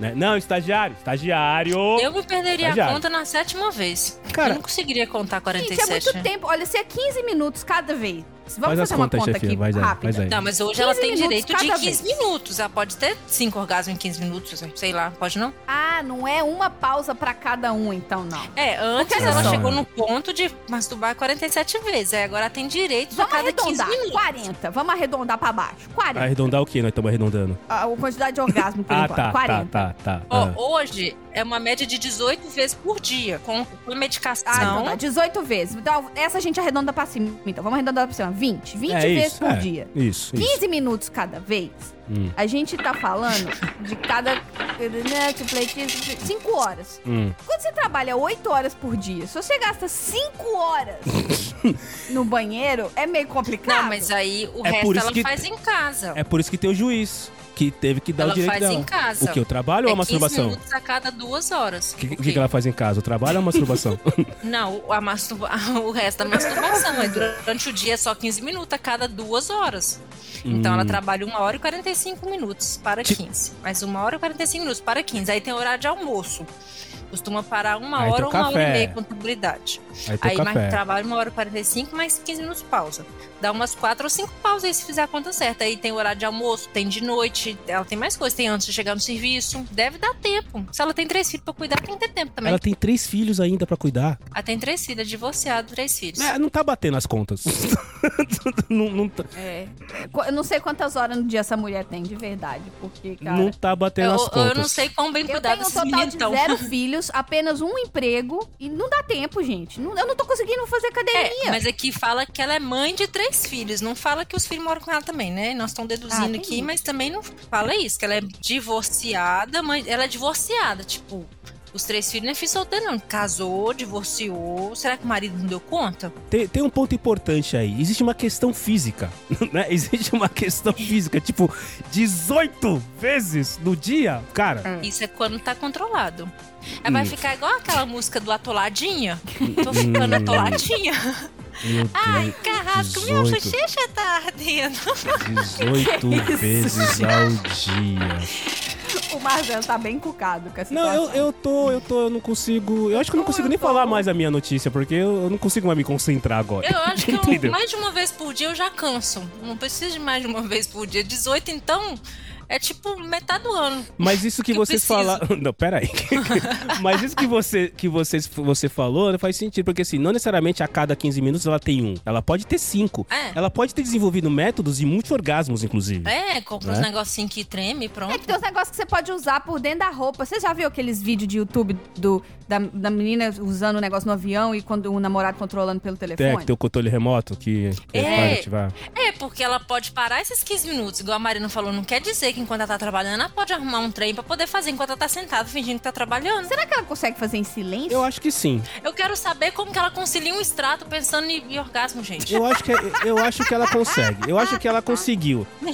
né, não, estagiário, estagiário, Eu me perderia a Estagiário. conta na sétima vez. Cara- eu não conseguiria contar Gente, 47. é muito tempo. Olha, se é 15 minutos cada vez. Vamos Faz fazer uma contas, conta chefia, aqui vai aí, rápida. aí. Não, mas hoje ela 15 tem direito de cada 15 vez. minutos. Ela pode ter 5 orgasmos em 15 minutos, sei lá, pode não? Ah, não é uma pausa pra cada um, então não. É, antes ela só. chegou no ponto de masturbar 47 vezes. Aí agora ela tem direito a Vamos cada 15 arredondar. minutos. 40. Vamos arredondar pra baixo. 40. arredondar o que nós estamos arredondando? A, a quantidade de orgasmo por Ah, enquanto. tá, 40. tá, tá, tá. Ó, ah. hoje é uma média de 18 vezes por dia, com, com medicação. Ah, então tá. 18 vezes. Então, essa a gente arredonda pra cima. Então, vamos arredondar pra cima. 20. 20 É vezes isso, por é, dia. Isso, isso. 15 minutos cada vez. Hum. A gente tá falando de cada. 5 horas. Hum. Quando você trabalha 8 horas por dia, se você gasta 5 horas no banheiro, é meio complicado. Não, mas aí o É resto por isso ela que- faz em casa. É por isso que tem o juiz, que teve que dar Ela o direito faz dela. em casa. O que, o trabalho ou a é 15 masturbação? minutos a cada duas horas. O que, O que, que ela faz em casa? O trabalho ou a masturbação? Não, a masturba... o resto da masturbação. é durante o dia é só 15 minutos a cada duas horas. Então ela Hum. trabalha 1 hora e 45 minutos para Ti- 15. Mais 1 hora e 45 minutos para 15. Aí tem horário de almoço. Costuma parar uma Aí hora ou uma hora e meia contabilidade. Aí Aí mais café. trabalha uma hora e 45, mais 15 minutos pausa. Dá umas 4 ou 5 pausas aí se fizer a conta certa. Aí tem horário de almoço, tem de noite, ela tem mais coisas. Tem antes de chegar no serviço. Deve dar tempo. Se ela tem três filhos pra cuidar, tem que ter tempo também. Ela tem três filhos ainda pra cuidar. Ela tem três filhos, é divorciado, três filhos. É, não tá batendo as contas. não, não, tá, É. Eu não sei quantas horas no dia essa mulher tem, de verdade. Porque, cara. não tá batendo Eu, as eu contas. não sei quão bem Eu cuidado tenho um esses total meninos de estão. zero filhos, apenas um emprego e não dá tempo, gente. Eu não tô conseguindo fazer academia. É, mas aqui fala que ela é mãe de três filhos. Não fala que os filhos moram com ela também, né? Nós estamos Ah, deduzindo tem aqui, isso. mas também não fala isso, que ela é divorciada, mas ela é divorciada, tipo. Os três filhos não é filho solteiro, não. Casou, divorciou. Será que o marido não deu conta? Tem, tem um ponto importante aí. Existe uma questão física, né? Existe uma questão física. Tipo, 18 vezes no dia? Cara, Isso é quando tá controlado. Ela vai Hum. ficar igual aquela música do Atoladinha. Tô ficando Hum. atoladinha. Meu Ai, Deus. carrasco, minha 18. bochecha tá ardendo. 18 vezes ao dia. O Marcelo tá bem cucado com essa Não, eu, eu tô, eu tô, eu não consigo. Eu acho que eu não consigo eu nem tô? falar mais a minha notícia, porque eu, eu não consigo mais me concentrar agora. Eu acho que mais de uma vez por dia eu já canso. Não preciso de mais de uma vez por dia. 18, então, é tipo metade do ano. Mas isso que, Que vocês falaram. Não, peraí. Mas isso que você, que vocês, você falou faz sentido, porque assim, não necessariamente a cada 15 minutos ela tem um. Ela pode ter cinco. É. Ela pode ter desenvolvido métodos de multi-orgasmos, inclusive. É, compra uns Né? negocinhos que treme e pronto. É que tem uns negócios que você pode usar por dentro da roupa. Você já viu aqueles vídeos de YouTube do, da, da menina usando o negócio no avião e quando o namorado controlando pelo É, telefone? que tem o controle remoto que, que É. vai ativar. É, porque ela pode parar esses 15 minutos, igual a Marina falou. Não quer dizer que enquanto ela tá trabalhando, ela pode arrumar um trem pra poder fazer enquanto ela tá sentada fingindo que tá trabalhando. Será que ela consegue fazer em silêncio? Eu acho que sim. Eu quero saber como que ela concilia um extrato pensando em, em orgasmo, gente. Eu acho que, eu acho que ela consegue. Eu acho que ela conseguiu.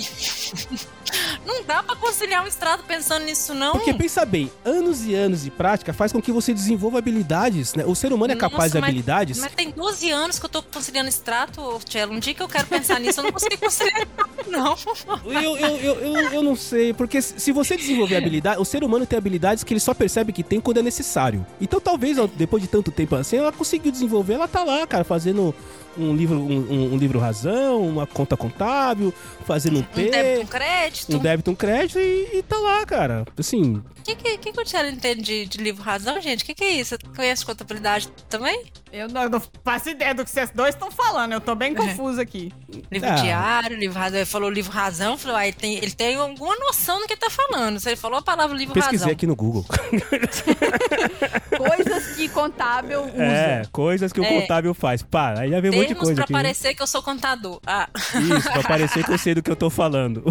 Não dá pra conciliar um extrato pensando nisso, não. Porque pensa bem, anos e anos de prática faz com que você desenvolva habilidades, né? O ser humano é capaz Nossa, de mas- habilidades. Mas tem 12 anos que eu tô conciliando extrato, Tchelo. Um dia que eu quero pensar nisso, eu não consigo conciliar, não. Eu, eu, eu, eu, eu não sei, porque se você desenvolver habilidade, o ser humano tem habilidades que ele só percebe que tem quando é necessário. Então talvez, depois de tanto tempo assim, ela conseguiu desenvolver, ela tá lá, cara, fazendo um livro, um, um- um livro razão, uma conta contábil, fazendo um Um P, débito, um crédito. um débito, um crédito e, e tá lá, cara. Assim, O que, que, que, o Thiago entende de, de livro razão, gente? Que, que é isso? Conhece contabilidade também? Eu não, não faço ideia do que vocês dois estão falando. Eu tô bem confusa aqui. Livro Ah. diário, livro razão. Ele falou livro razão, falou, ah, ele tem, ele tem alguma noção do que ele tá falando. Se ele falou a palavra livro pesquisei razão. aqui no Google. Coisas que contábil usa. É, coisas que o É. contábil faz. Pá, aí já vem um monte de coisa pra aqui. parecer que eu sou contador. Ah, Isso, pra parecer que eu sei do que eu tô falando.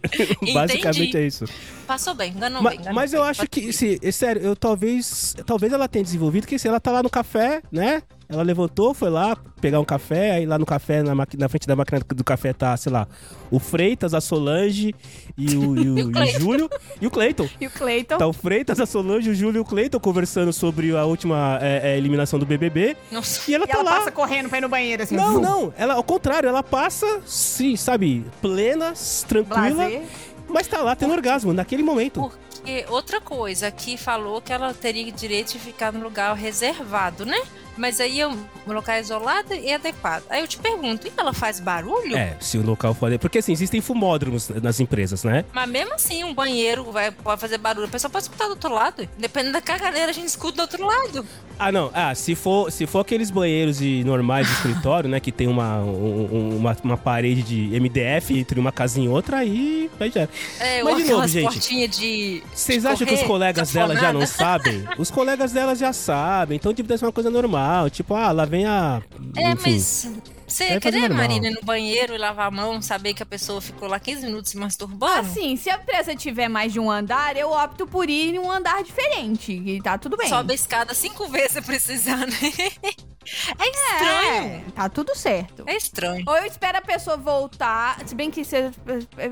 Basicamente é isso. passou bem, enganou Ma- bem. enganou Mas eu bem. acho Pode que, se, é sério, eu talvez, talvez ela tenha desenvolvido que se ela tá lá no café, né? Ela levantou, foi lá pegar um café, aí lá no café, na, na frente da máquina do café tá, sei lá, o Freitas, a Solange e o, e o- E o e o. Júlio e o Cleiton. E o Cleiton. Tá o Freitas, a Solange, o Júlio e o Cleiton conversando sobre a última é, é, eliminação do BBB. Nossa. E ela E tá ela lá. passa correndo pra ir no banheiro, assim. Não, vum. não, ela, ao contrário, ela passa, sim, sabe, plena, tranquila, Blazer. mas tá lá tendo orgasmo naquele momento. Porque outra coisa, aqui falou que ela teria direito de ficar no lugar reservado, né? Mas aí é um local isolado e adequado. Aí eu te pergunto, e ela faz barulho? É, se o local for. Porque assim, existem fumódromos nas empresas, né? Mas mesmo assim, um banheiro vai, pode fazer barulho. A pessoa pode escutar do outro lado. Dependendo da caganeira, a gente escuta do outro lado. Ah, não. Ah, se for, se for aqueles banheiros de, normais de escritório, né? Que tem uma, um- um- uma, uma parede de MDF entre uma casinha e outra, aí. aí já. É, Mas de novo, gente, de. Vocês de acham que os colegas dela já não sabem? Os colegas dela já sabem. Então, tipo, deve ser uma coisa normal. Tipo, ah, lá vem a. É, enfim. mas. Você fazer querer. Marina, ir no banheiro e lavar a mão, saber que a pessoa ficou lá 15 minutos se masturbando? Assim, se a empresa tiver mais de um andar, eu opto por ir em um andar diferente. E tá tudo bem. Sobe a escada cinco vezes se precisar, né? É estranho. É, tá tudo certo. É estranho. Ou eu espero a pessoa voltar, se bem que você,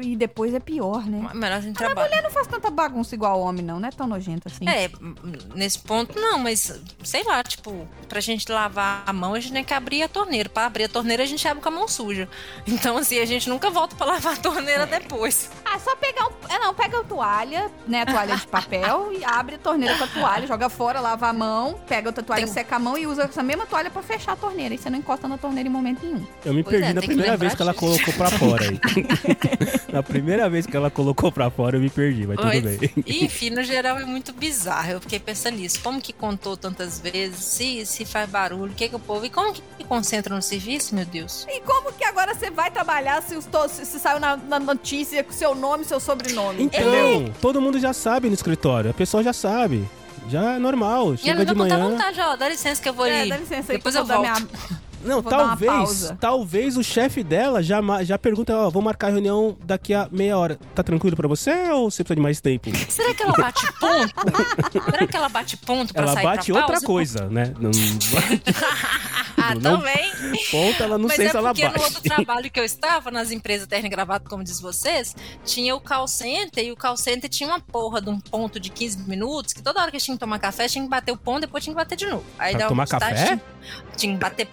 e depois é pior, né? Melhor a gente A trabalhar. mulher não faz tanta bagunça igual o homem, não. Não é tão nojento assim. É, nesse ponto não, mas sei lá, tipo, pra gente lavar a mão, a gente tem que abrir a torneira. Pra abrir a torneira, a gente abre com a mão suja. Então, assim, a gente nunca volta pra lavar a torneira depois. Ah, só pegar um. É, não, pega a toalha, né? A toalha de papel e abre a torneira com a toalha, joga fora, lava a mão, pega outra toalha, Tem- seca a mão e usa essa mesma toalha pra fechar a torneira. E você não encosta na torneira em momento nenhum. Eu me Pois é, perdi na tem que primeira vez que ela colocou pra fora aí. na primeira vez que ela colocou pra fora, eu me perdi, mas tudo Mas, bem. Enfim, no geral é muito bizarro. Eu fiquei pensando nisso. Como que contou tantas vezes? Se, se faz barulho, o que que o povo... E como que concentra no serviço, meu Deus? E como que agora você vai trabalhar se, os to- se, se saiu na, na notícia com seu nome e seu sobrenome? Então, todo mundo já sabe no escritório. A pessoa já sabe. Já é normal. E ela Chega me de manhã. vontade, ó. Dá licença que eu vou É, ali. dá licença aí Depois que eu vou dar volto. minha- Não, Vou dar uma talvez, pausa. talvez o chefe dela já, já pergunta, ó, vou marcar a reunião daqui a meia hora. Tá tranquilo pra você ou você precisa de mais tempo? Será que ela bate ponto? Será que ela bate ponto pra ela sair bate pra outra pausa? coisa, né? Não, Ah, Não- também. ponto, ela não Mas sei é se ela porque bate. no outro trabalho que eu estava, nas empresas terno e gravata, como diz vocês, tinha o call center e o call center tinha uma porra de um ponto de 15 minutos que toda hora que tinha que tomar café, tinha que bater o ponto, depois tinha que bater de novo. Aí Pra dava tomar café? Tinha, tinha que bater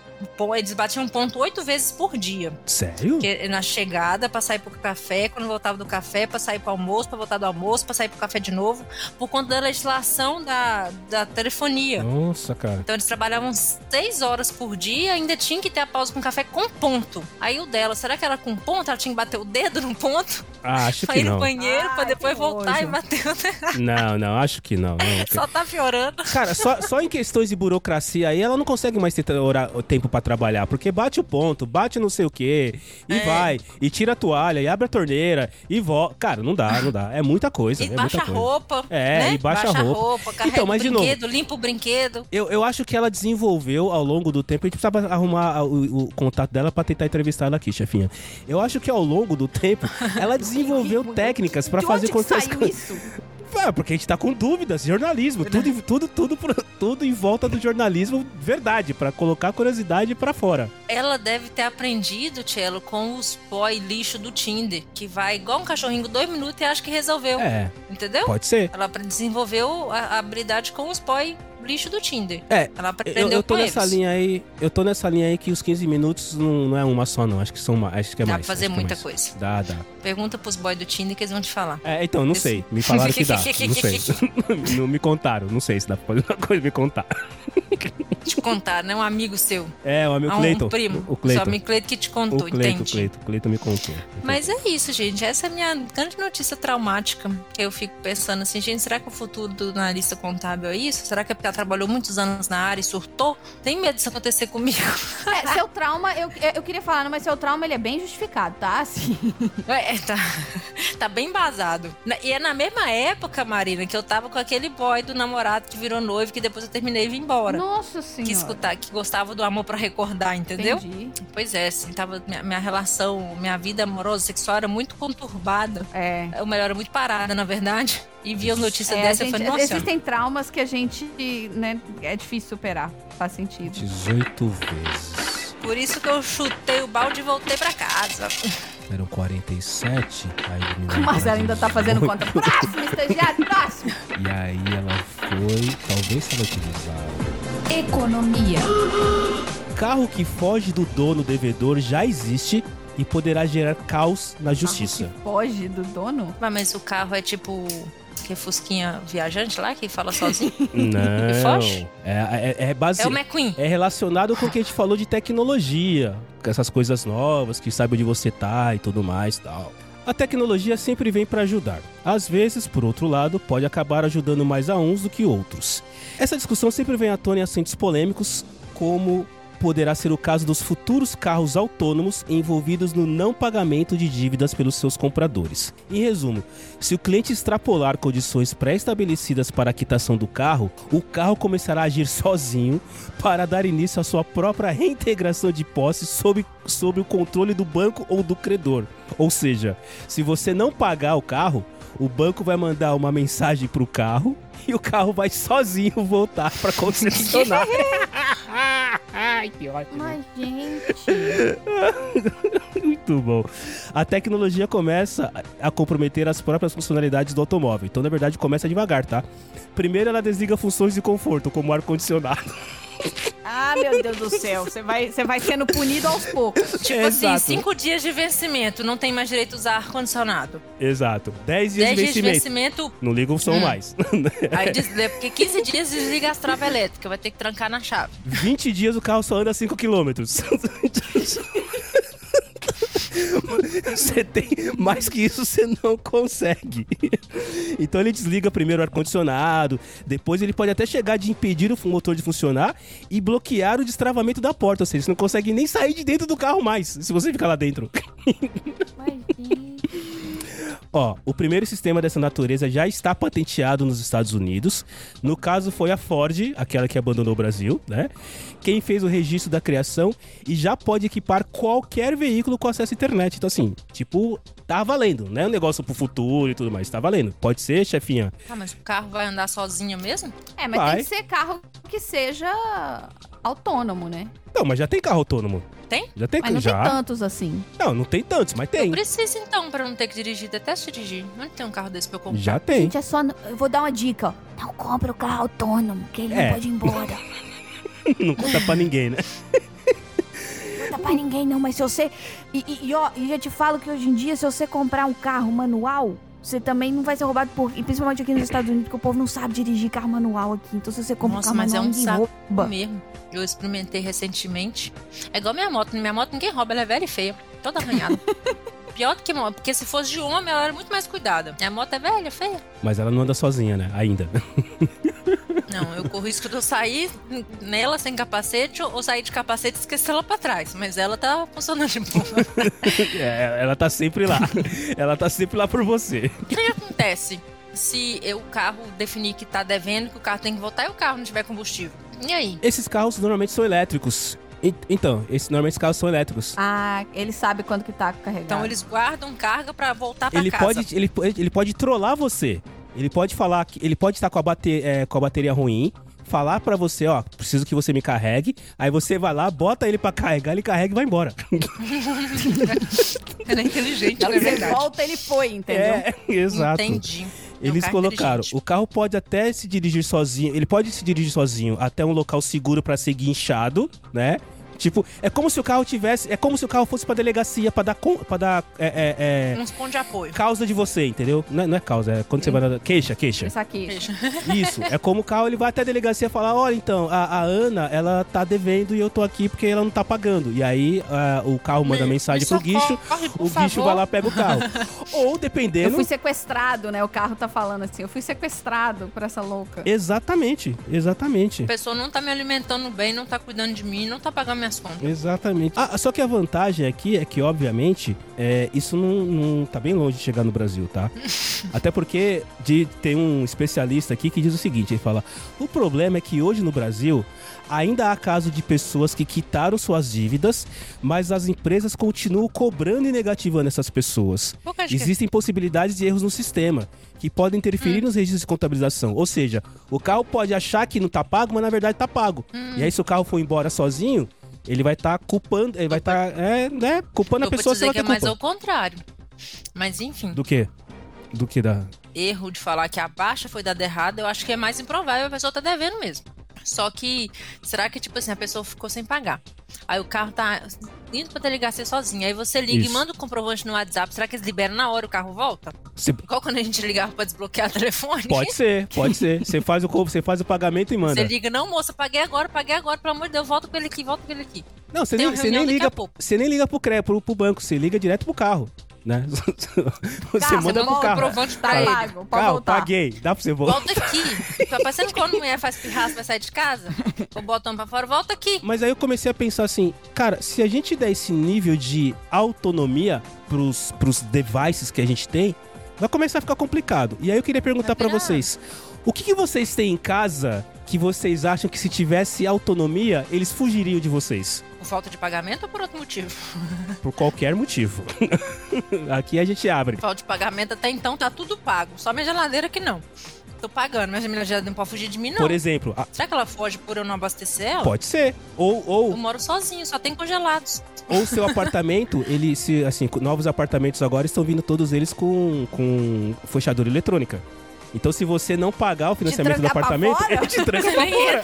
eles batiam um ponto oito vezes por dia. Sério? Porque na chegada, pra sair pro café, quando voltava do café, pra sair pro almoço, pra voltar do almoço, pra sair pro café de novo, por conta da legislação da, da telefonia. Nossa, cara. Então eles trabalhavam seis horas por dia, ainda tinha que ter a pausa com café com ponto. Aí o dela, será que era com ponto? Ela tinha que bater o dedo no ponto Ah, acho pra que ir no não. banheiro pra Ai, depois voltar nojo. e bater o dedo. Não, não, acho que não. não. Só tá piorando. Cara, só, só em questões de burocracia aí, ela não consegue mais ter hora- tempo pra trabalhar, porque bate o ponto, bate não sei o quê, e É. vai, e tira a toalha, e abre a torneira, e volta. Cara, não dá, não dá. É muita coisa. E é baixa a coisa. roupa. É, né? e baixa a roupa. carrega Então, mas o de novo- brinquedo, limpa o brinquedo. Eu, eu acho que ela desenvolveu ao longo do tempo. Gente precisava arrumar o, o contato dela pra tentar entrevistar ela aqui, chefinha. Eu acho que ao longo do tempo ela desenvolveu técnicas pra de fazer onde que saiu coisas. isso? É, porque a gente tá com dúvidas, jornalismo, tudo, em- tudo, tudo, tudo em volta do jornalismo, verdade, pra colocar a curiosidade pra fora. Ela deve ter aprendido, Cello, com os boy lixo do Tinder, que vai igual um cachorrinho dois minutos e acha que resolveu. É, Entendeu? pode ser. Ela desenvolveu a habilidade com os boy lixo do Tinder. É, Ela aprendeu Eu, eu tô nessa eles. linha aí, eu tô nessa linha aí que os 15 minutos não, não é uma só não, acho que são mais, acho que é Dá mais. pra fazer é muita mais. coisa. Dá, dá. Pergunta pros boys do Tinder que eles vão te falar. É, então, não Esse- sei. Me falaram que dá. Não sei. não me contaram. Não sei se dá pra fazer uma coisa me contar. contar, né? Um amigo seu. É, o amigo Ah, um Cleiton. primo. O Seu Cleiton. amigo Cleiton que te O contou, Cleiton, o entende? Cleiton, o Cleiton me contou. Mas é isso, gente. Essa é a minha grande notícia traumática. Que eu fico pensando assim, gente, será que o futuro do analista contábil é isso? Será que é porque ela trabalhou muitos anos na área e surtou? Tem medo disso acontecer comigo. É, seu trauma, eu, eu queria falar, mas seu trauma ele é bem justificado, tá? Assim. É, tá, tá bem embasado. Na- E é na mesma época, Marina, que eu tava com aquele boy do namorado que virou noivo, que depois eu terminei e vim embora. Nossa senhora. Que escutar, que gostava do amor pra recordar, entendeu? Entendi. Pois é, assim, tava, minha, minha relação, minha vida amorosa, sexual era muito conturbada. É. Ou melhor, era muito parada, na verdade. E vi as notícias É, dessa e gente- falei, nossa, existem traumas que a gente, né, é difícil superar. Faz sentido. 18 vezes. por isso que eu chutei o balde e voltei pra casa. Eram 47. Aí O Marcelo de ainda tá fazendo 18. conta. Próximo, estagiário, próximo. E aí ela foi. Talvez se ela utilizar. Economia. Carro que foge do dono devedor já existe e poderá gerar caos na justiça. Que foge do dono? Mas, mas o carro é tipo. Que fusquinha viajante lá que fala sozinho? Não. foge? É, é, é base... é o McQueen. É relacionado com o que a gente falou de tecnologia, com essas coisas novas, que sabe onde você tá e tudo mais e tal. A tecnologia sempre vem para ajudar. Às vezes, por outro lado, pode acabar ajudando mais a uns do que outros. Essa discussão sempre vem à tona em assentos polêmicos, como poderá ser o caso dos futuros carros autônomos envolvidos no não pagamento de dívidas pelos seus compradores. Em resumo, se o cliente extrapolar condições pré-estabelecidas para a quitação do carro, o carro começará a agir sozinho para dar início à sua própria reintegração de posse sob, sob o controle do banco ou do credor. Ou seja, se você não pagar o carro, o banco vai mandar uma mensagem pro carro e o carro vai sozinho voltar para concessionária. Ai, que ótimo. Mas, gente. Muito bom. A tecnologia começa a comprometer as próprias funcionalidades do automóvel. Então, na verdade, começa devagar, tá? Primeiro, ela desliga funções de conforto, como ar-condicionado. Ah, meu Deus do céu. Você vai, você vai sendo punido aos poucos. Tipo assim, Exato. cinco dias de vencimento, não tem mais direito a usar ar-condicionado. Exato. 10 dias Dez de dias de vencimento. vencimento, Não liga o som Hum. mais. aí des- é porque 15 dias desliga as travas elétricas, vai ter que trancar na chave. 20 dias o carro só anda 5 km. Você tem mais que isso, você não consegue. Então ele desliga primeiro o ar-condicionado, depois ele pode até chegar de impedir o motor de funcionar e bloquear o destravamento da porta. Ou seja, você não consegue nem sair de dentro do carro mais, se você ficar lá dentro. Gente. Ó, o primeiro sistema dessa natureza já está patenteado nos Estados Unidos. No caso, foi a Ford, aquela que abandonou o Brasil, né? Quem fez o registro da criação e já pode equipar qualquer veículo com acesso à internet. Então, assim, tipo, tá valendo, né? Um negócio pro futuro e tudo mais, tá valendo. Pode ser, chefinha? Tá, mas o carro vai andar sozinho mesmo? É, mas Vai. tem que ser carro que seja autônomo, né? Não, mas já tem carro autônomo. Tem? Já tem, Mas não já. tem tantos assim. Não, não tem tantos, mas tem. Precisa então, pra não ter que dirigir. Detesto dirigir. Onde tem um carro desse pra eu comprar? Já tem. Gente, é só. Eu vou dar uma dica, ó. Não compra o carro autônomo, que ele É. não pode ir embora. não conta pra ninguém, né? Não dá pra ninguém, não, mas se você. E, e, e, ó, e já te falo que hoje em dia, se você comprar um carro manual, você também não vai ser roubado por. E principalmente aqui nos Estados Unidos, porque o povo não sabe dirigir carro manual aqui. Então, se você compra Nossa, um carro mas é manual, um ninguém saco rouba. mesmo. Eu experimentei recentemente. É igual minha moto. Minha moto ninguém rouba, ela é velha e feia. Toda arranhada. Pior do que moto, porque se fosse de homem, ela era muito mais cuidada. Minha moto é velha, feia. Mas ela não anda sozinha, né? Ainda. Não, eu corro risco de eu sair nela sem capacete ou sair de capacete e esquecer ela pra trás. Mas ela tá funcionando de boa. É, ela tá sempre lá. ela tá sempre lá por você. O que acontece se eu, o carro definir que tá devendo, que o carro tem que voltar e o carro não tiver combustível? E aí? Esses carros normalmente são elétricos. Então, esses, normalmente esses carros são elétricos. Ah, ele sabe quando que tá carregado. Então eles guardam carga pra voltar pra Ele casa. pode, ele, ele pode trollar você. Ele pode falar que ele pode estar com a, bate- é, com a bateria ruim, falar pra você, ó, preciso que você me carregue. Aí você vai lá, bota ele pra carregar, ele carrega e vai embora. Ele é inteligente, Aí é verdade. volta, ele foi, entendeu? É, exato. Entendi. É Eles carro colocaram, o carro pode até se dirigir sozinho, ele pode se dirigir sozinho até um local seguro pra ser guinchado, né? Tipo, é como se o carro tivesse. É como se o carro fosse pra delegacia pra dar. Com, pra dar é, é, é, Uns pontos de apoio. causa de você, entendeu? Não é, não é causa, é quando você vai na. Queixa, queixa. Isso aqui. Veja. Isso. É como o carro, ele vai até a delegacia falar: olha, então, a, a Ana, ela tá devendo e eu tô aqui porque ela não tá pagando. E aí o carro manda Me- mensagem me pro guicho, o guicho vai lá pega o carro. Ou Eu dependendo. fui sequestrado, né? O carro tá falando assim. Eu fui sequestrado por essa louca. Exatamente, exatamente. A pessoa não tá me alimentando bem, não tá cuidando de mim, não tá pagando contas. Exatamente. Ah, só que a vantagem aqui é que, obviamente, é, isso não, não tá bem longe de chegar no Brasil, tá? Até porque de, tem um especialista aqui que diz o seguinte: ele fala, o problema é que hoje no Brasil ainda há caso de pessoas que quitaram suas dívidas, mas as empresas continuam cobrando e negativando essas pessoas. Que acho que- Existem possibilidades de erros no sistema que podem interferir nos registros de contabilização. Ou seja, o carro pode achar que não tá pago, mas na verdade tá pago. E aí, se o carro for embora sozinho, ele vai estar culpando, ele vai estar, é, né, culpando Eu a pessoa se ela que é mais culpa. ao contrário. Mas enfim, Do que? Do que da. erro de falar que a baixa foi dada errada, eu acho que é mais improvável a pessoa tá devendo mesmo. Só que, será que, tipo assim, a pessoa ficou sem pagar? Aí o carro tá indo pra delegacia sozinho. Aí você liga Isso. e manda o comprovante no WhatsApp. Será que eles liberam na hora o carro volta? Você- Igual quando a gente ligava pra desbloquear o telefone. Pode ser, pode ser. Você faz o você faz o pagamento e manda. Você liga, não, moça, paguei agora, paguei agora, pelo amor de Deus, volta com ele aqui, volta com ele aqui. Não, você nem, nem liga, você nem liga pro CRE, pro, pro banco, você liga direto pro carro, né? Você Carro, manda pro carro. comprovante Tá pago, pode Carro, voltar. paguei. Dá pra você voltar. Volta aqui. Tá parecendo quando a mulher faz pirraça vai sair de casa? O botão pra fora, volta aqui. Mas aí eu comecei a pensar assim, cara, se a gente der esse nível de autonomia pros, pros devices que a gente tem, vai começar a ficar complicado. E aí eu queria perguntar virar. vocês, o que, que vocês têm em casa que vocês acham que se tivesse autonomia, eles fugiriam de vocês? Por falta de pagamento ou por outro motivo? Por qualquer motivo. Aqui a gente abre. Falta de pagamento até então tá tudo pago. Só minha geladeira que não. Tô pagando, mas a minha geladeira não pode fugir de mim, não. Por exemplo, a- Será que ela foge por eu não abastecer ela? pode ser. Ou, Eu ou, moro sozinho, só tem congelados. ou seu apartamento, ele se assim, novos apartamentos agora estão vindo todos eles com, com fechadura eletrônica. Então, se você não pagar o financiamento do apartamento, ele te tranca pra fora.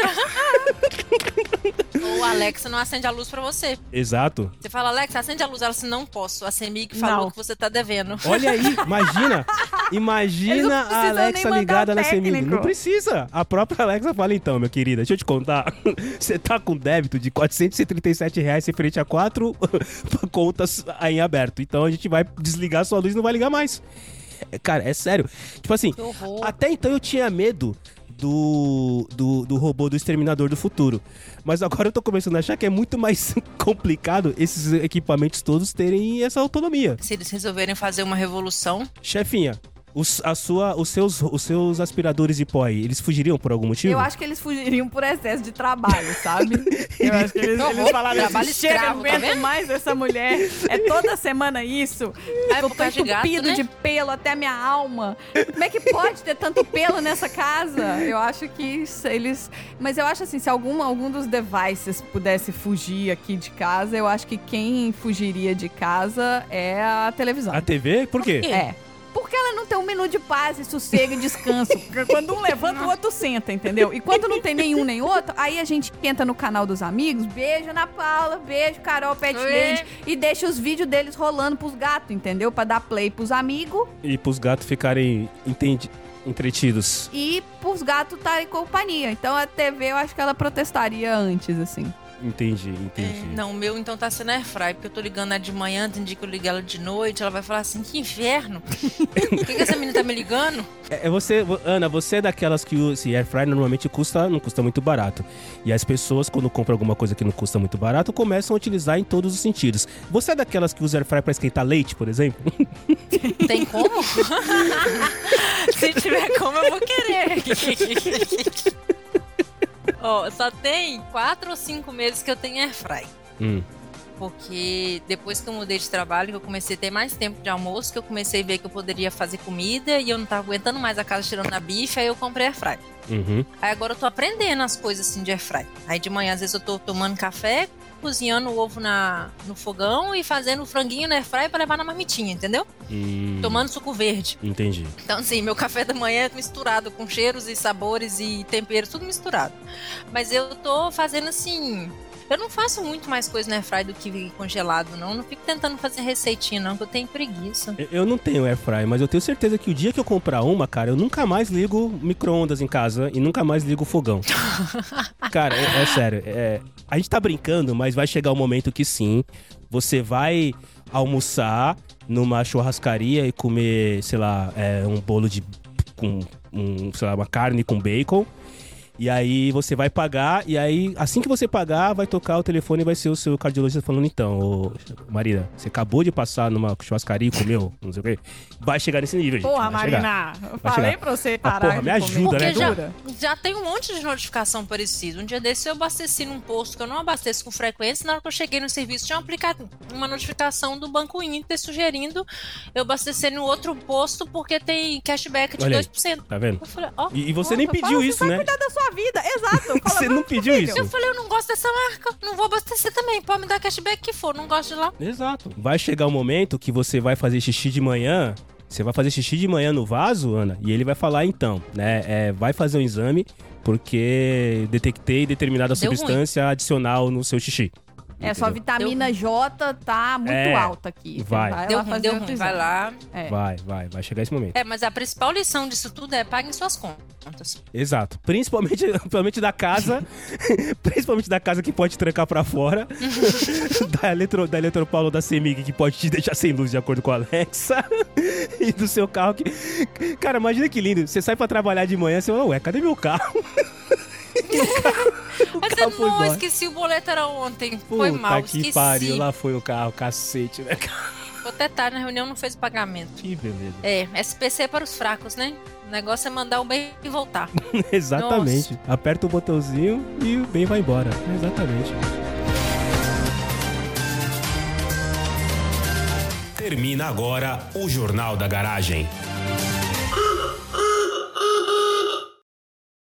a Alexa não acende a luz pra você. Exato. Você fala, Alexa, acende a luz. Ela assim, não posso. A que falou Não. que você tá devendo. Olha aí, imagina. Imagina a Alexa ligada o na CEMIG. Não precisa. A própria Alexa fala, então, meu querida, deixa eu te contar. Você tá com débito de 437 reais referente a quatro contas em aberto. Então a gente vai desligar sua luz e não vai ligar mais. É, Cara, é sério. Tipo assim, até então eu tinha medo do, do, do robô do Exterminador do Futuro. Mas agora eu tô começando a achar que é muito mais complicado esses equipamentos todos terem essa autonomia. Se eles resolverem fazer uma revolução, Chefinha, os, a sua, os, seus, os seus aspiradores de pó aí, eles fugiriam por algum motivo? Eu acho que eles fugiriam por excesso de trabalho, sabe? Eu acho que eles, eles falaram trabalho assim, chega, não tá aguento vendo? mais essa mulher. É toda semana isso. É, eu por tô causa de gato, entupido né? de pelo até a minha alma. Como é que pode ter tanto pelo nessa casa? Eu acho que isso, eles... Mas eu acho assim, se algum, algum dos devices pudesse fugir aqui de casa, eu acho que quem fugiria de casa é a televisão. A TV? Por quê? quê? É. minuto de paz e sossego e descanso. Porque quando um levanta, o outro senta, entendeu? E quando não tem nenhum nem outro, aí a gente entra no canal dos amigos, beijo na Paula, beijo Carol Pet. Lady, e deixa os vídeos deles rolando pros gatos, entendeu? Pra dar play pros amigos E pros gatos ficarem entendi- entretidos. e pros gatos estarem em companhia. Então a TV eu acho que ela protestaria antes, assim. Entendi, entendi. É, não, o meu então tá sendo airfry, porque eu tô ligando ela de manhã, tem dia que eu ligo ela de noite, ela vai falar assim, que inferno. Por que, que essa menina tá me ligando? É, é você, vo- Ana, você é daquelas que esse air fryer normalmente custa, não custa muito barato. E as pessoas, quando compram alguma coisa que não custa muito barato, começam a utilizar em todos os sentidos. Você é daquelas que usa air fryer pra esquentar leite, por exemplo? Tem como? Se tiver como, eu vou querer. Ó, só tem quatro ou cinco meses que eu tenho airfry. Hum. Porque depois que eu mudei de trabalho, que eu comecei a ter mais tempo de almoço, que eu comecei a ver que eu poderia fazer comida e eu não tava aguentando mais a casa tirando na bife, aí eu comprei airfry. Uhum. Aí agora eu tô aprendendo as coisas assim de airfry. Aí de manhã, às vezes, eu tô tomando café, cozinhando o ovo na, no fogão e fazendo o franguinho na airfry pra levar na marmitinha, entendeu? Hum, Tomando suco verde. Entendi. Então, assim, meu café da manhã é misturado com cheiros e sabores e temperos, tudo misturado. Mas eu tô fazendo assim. Eu não faço muito mais coisa no airfry do que congelado, não. Eu não fico tentando fazer receitinha, não, que eu tenho preguiça. Eu- Eu não tenho airfry, mas eu tenho certeza que o dia que eu comprar uma, cara, eu nunca mais ligo micro-ondas em casa e nunca mais ligo fogão. cara, é, é sério. é- a gente tá brincando, mas vai chegar o momento que sim, você vai almoçar numa churrascaria e comer, sei lá, é, um bolo de. com. Um, sei lá, uma carne com bacon. E aí você vai pagar, e aí assim que você pagar, vai tocar o telefone e vai ser o seu cardiologista falando, então, ô, Marina, você acabou de passar numa churrascaria e comeu, não sei o quê. Vai chegar nesse nível, gente. Porra. Marina, eu falei chegar. pra você Ah, parar porra, de me comer ajuda, né? Porque já, gordura. já tem um monte de notificação parecida. Um dia desse eu abasteci num posto que eu não abasteço com frequência. Na hora que eu cheguei no serviço, tinha um aplicado, uma notificação do Banco Inter sugerindo eu abastecer no outro posto porque tem cashback de Olha aí. 2%. Tá vendo? Eu falei, ó. E, e você Porra, nem pediu isso, vai né? cuidar da sua vida, exato. Fala, Você não "Vamos, pediu filho." isso. Eu falei, eu não gosto dessa marca, não vou abastecer também. Pode me dar cashback que for, não gosto de lá. Exato. Vai chegar o momento que você vai fazer xixi de manhã. Você vai fazer xixi de manhã no vaso, Ana, e ele vai falar então, né? É, vai fazer um exame porque detectei determinada Deu substância adicional no seu xixi. É, sua Entendeu? vitamina J tá muito É, alta aqui. Você vai. Deu lá ruim, fazer deu ruim. Vai lá. É. Vai, vai, vai chegar esse momento. É, mas a principal lição disso tudo é paguem suas contas. Exato. Principalmente, principalmente da casa. principalmente da casa que pode trancar pra fora. da, Eletro, da Eletropaulo da Semig que pode te deixar sem luz de acordo com a Alexa. e do seu carro que. Cara, imagina que lindo. Você sai pra trabalhar de manhã e você fala, ué, cadê meu carro? Mas eu foi não embora. esqueci o boleto era ontem. Foi Puta mal, que esqueci. pariu, lá foi o carro, cacete, né? Vou até tarde na reunião, não fez o pagamento. Que beleza. É, SPC para os fracos, né? O negócio é mandar o bem e voltar. Exatamente. Aperta o botãozinho e o bem vai embora. Exatamente. Termina agora o Jornal da Garagem.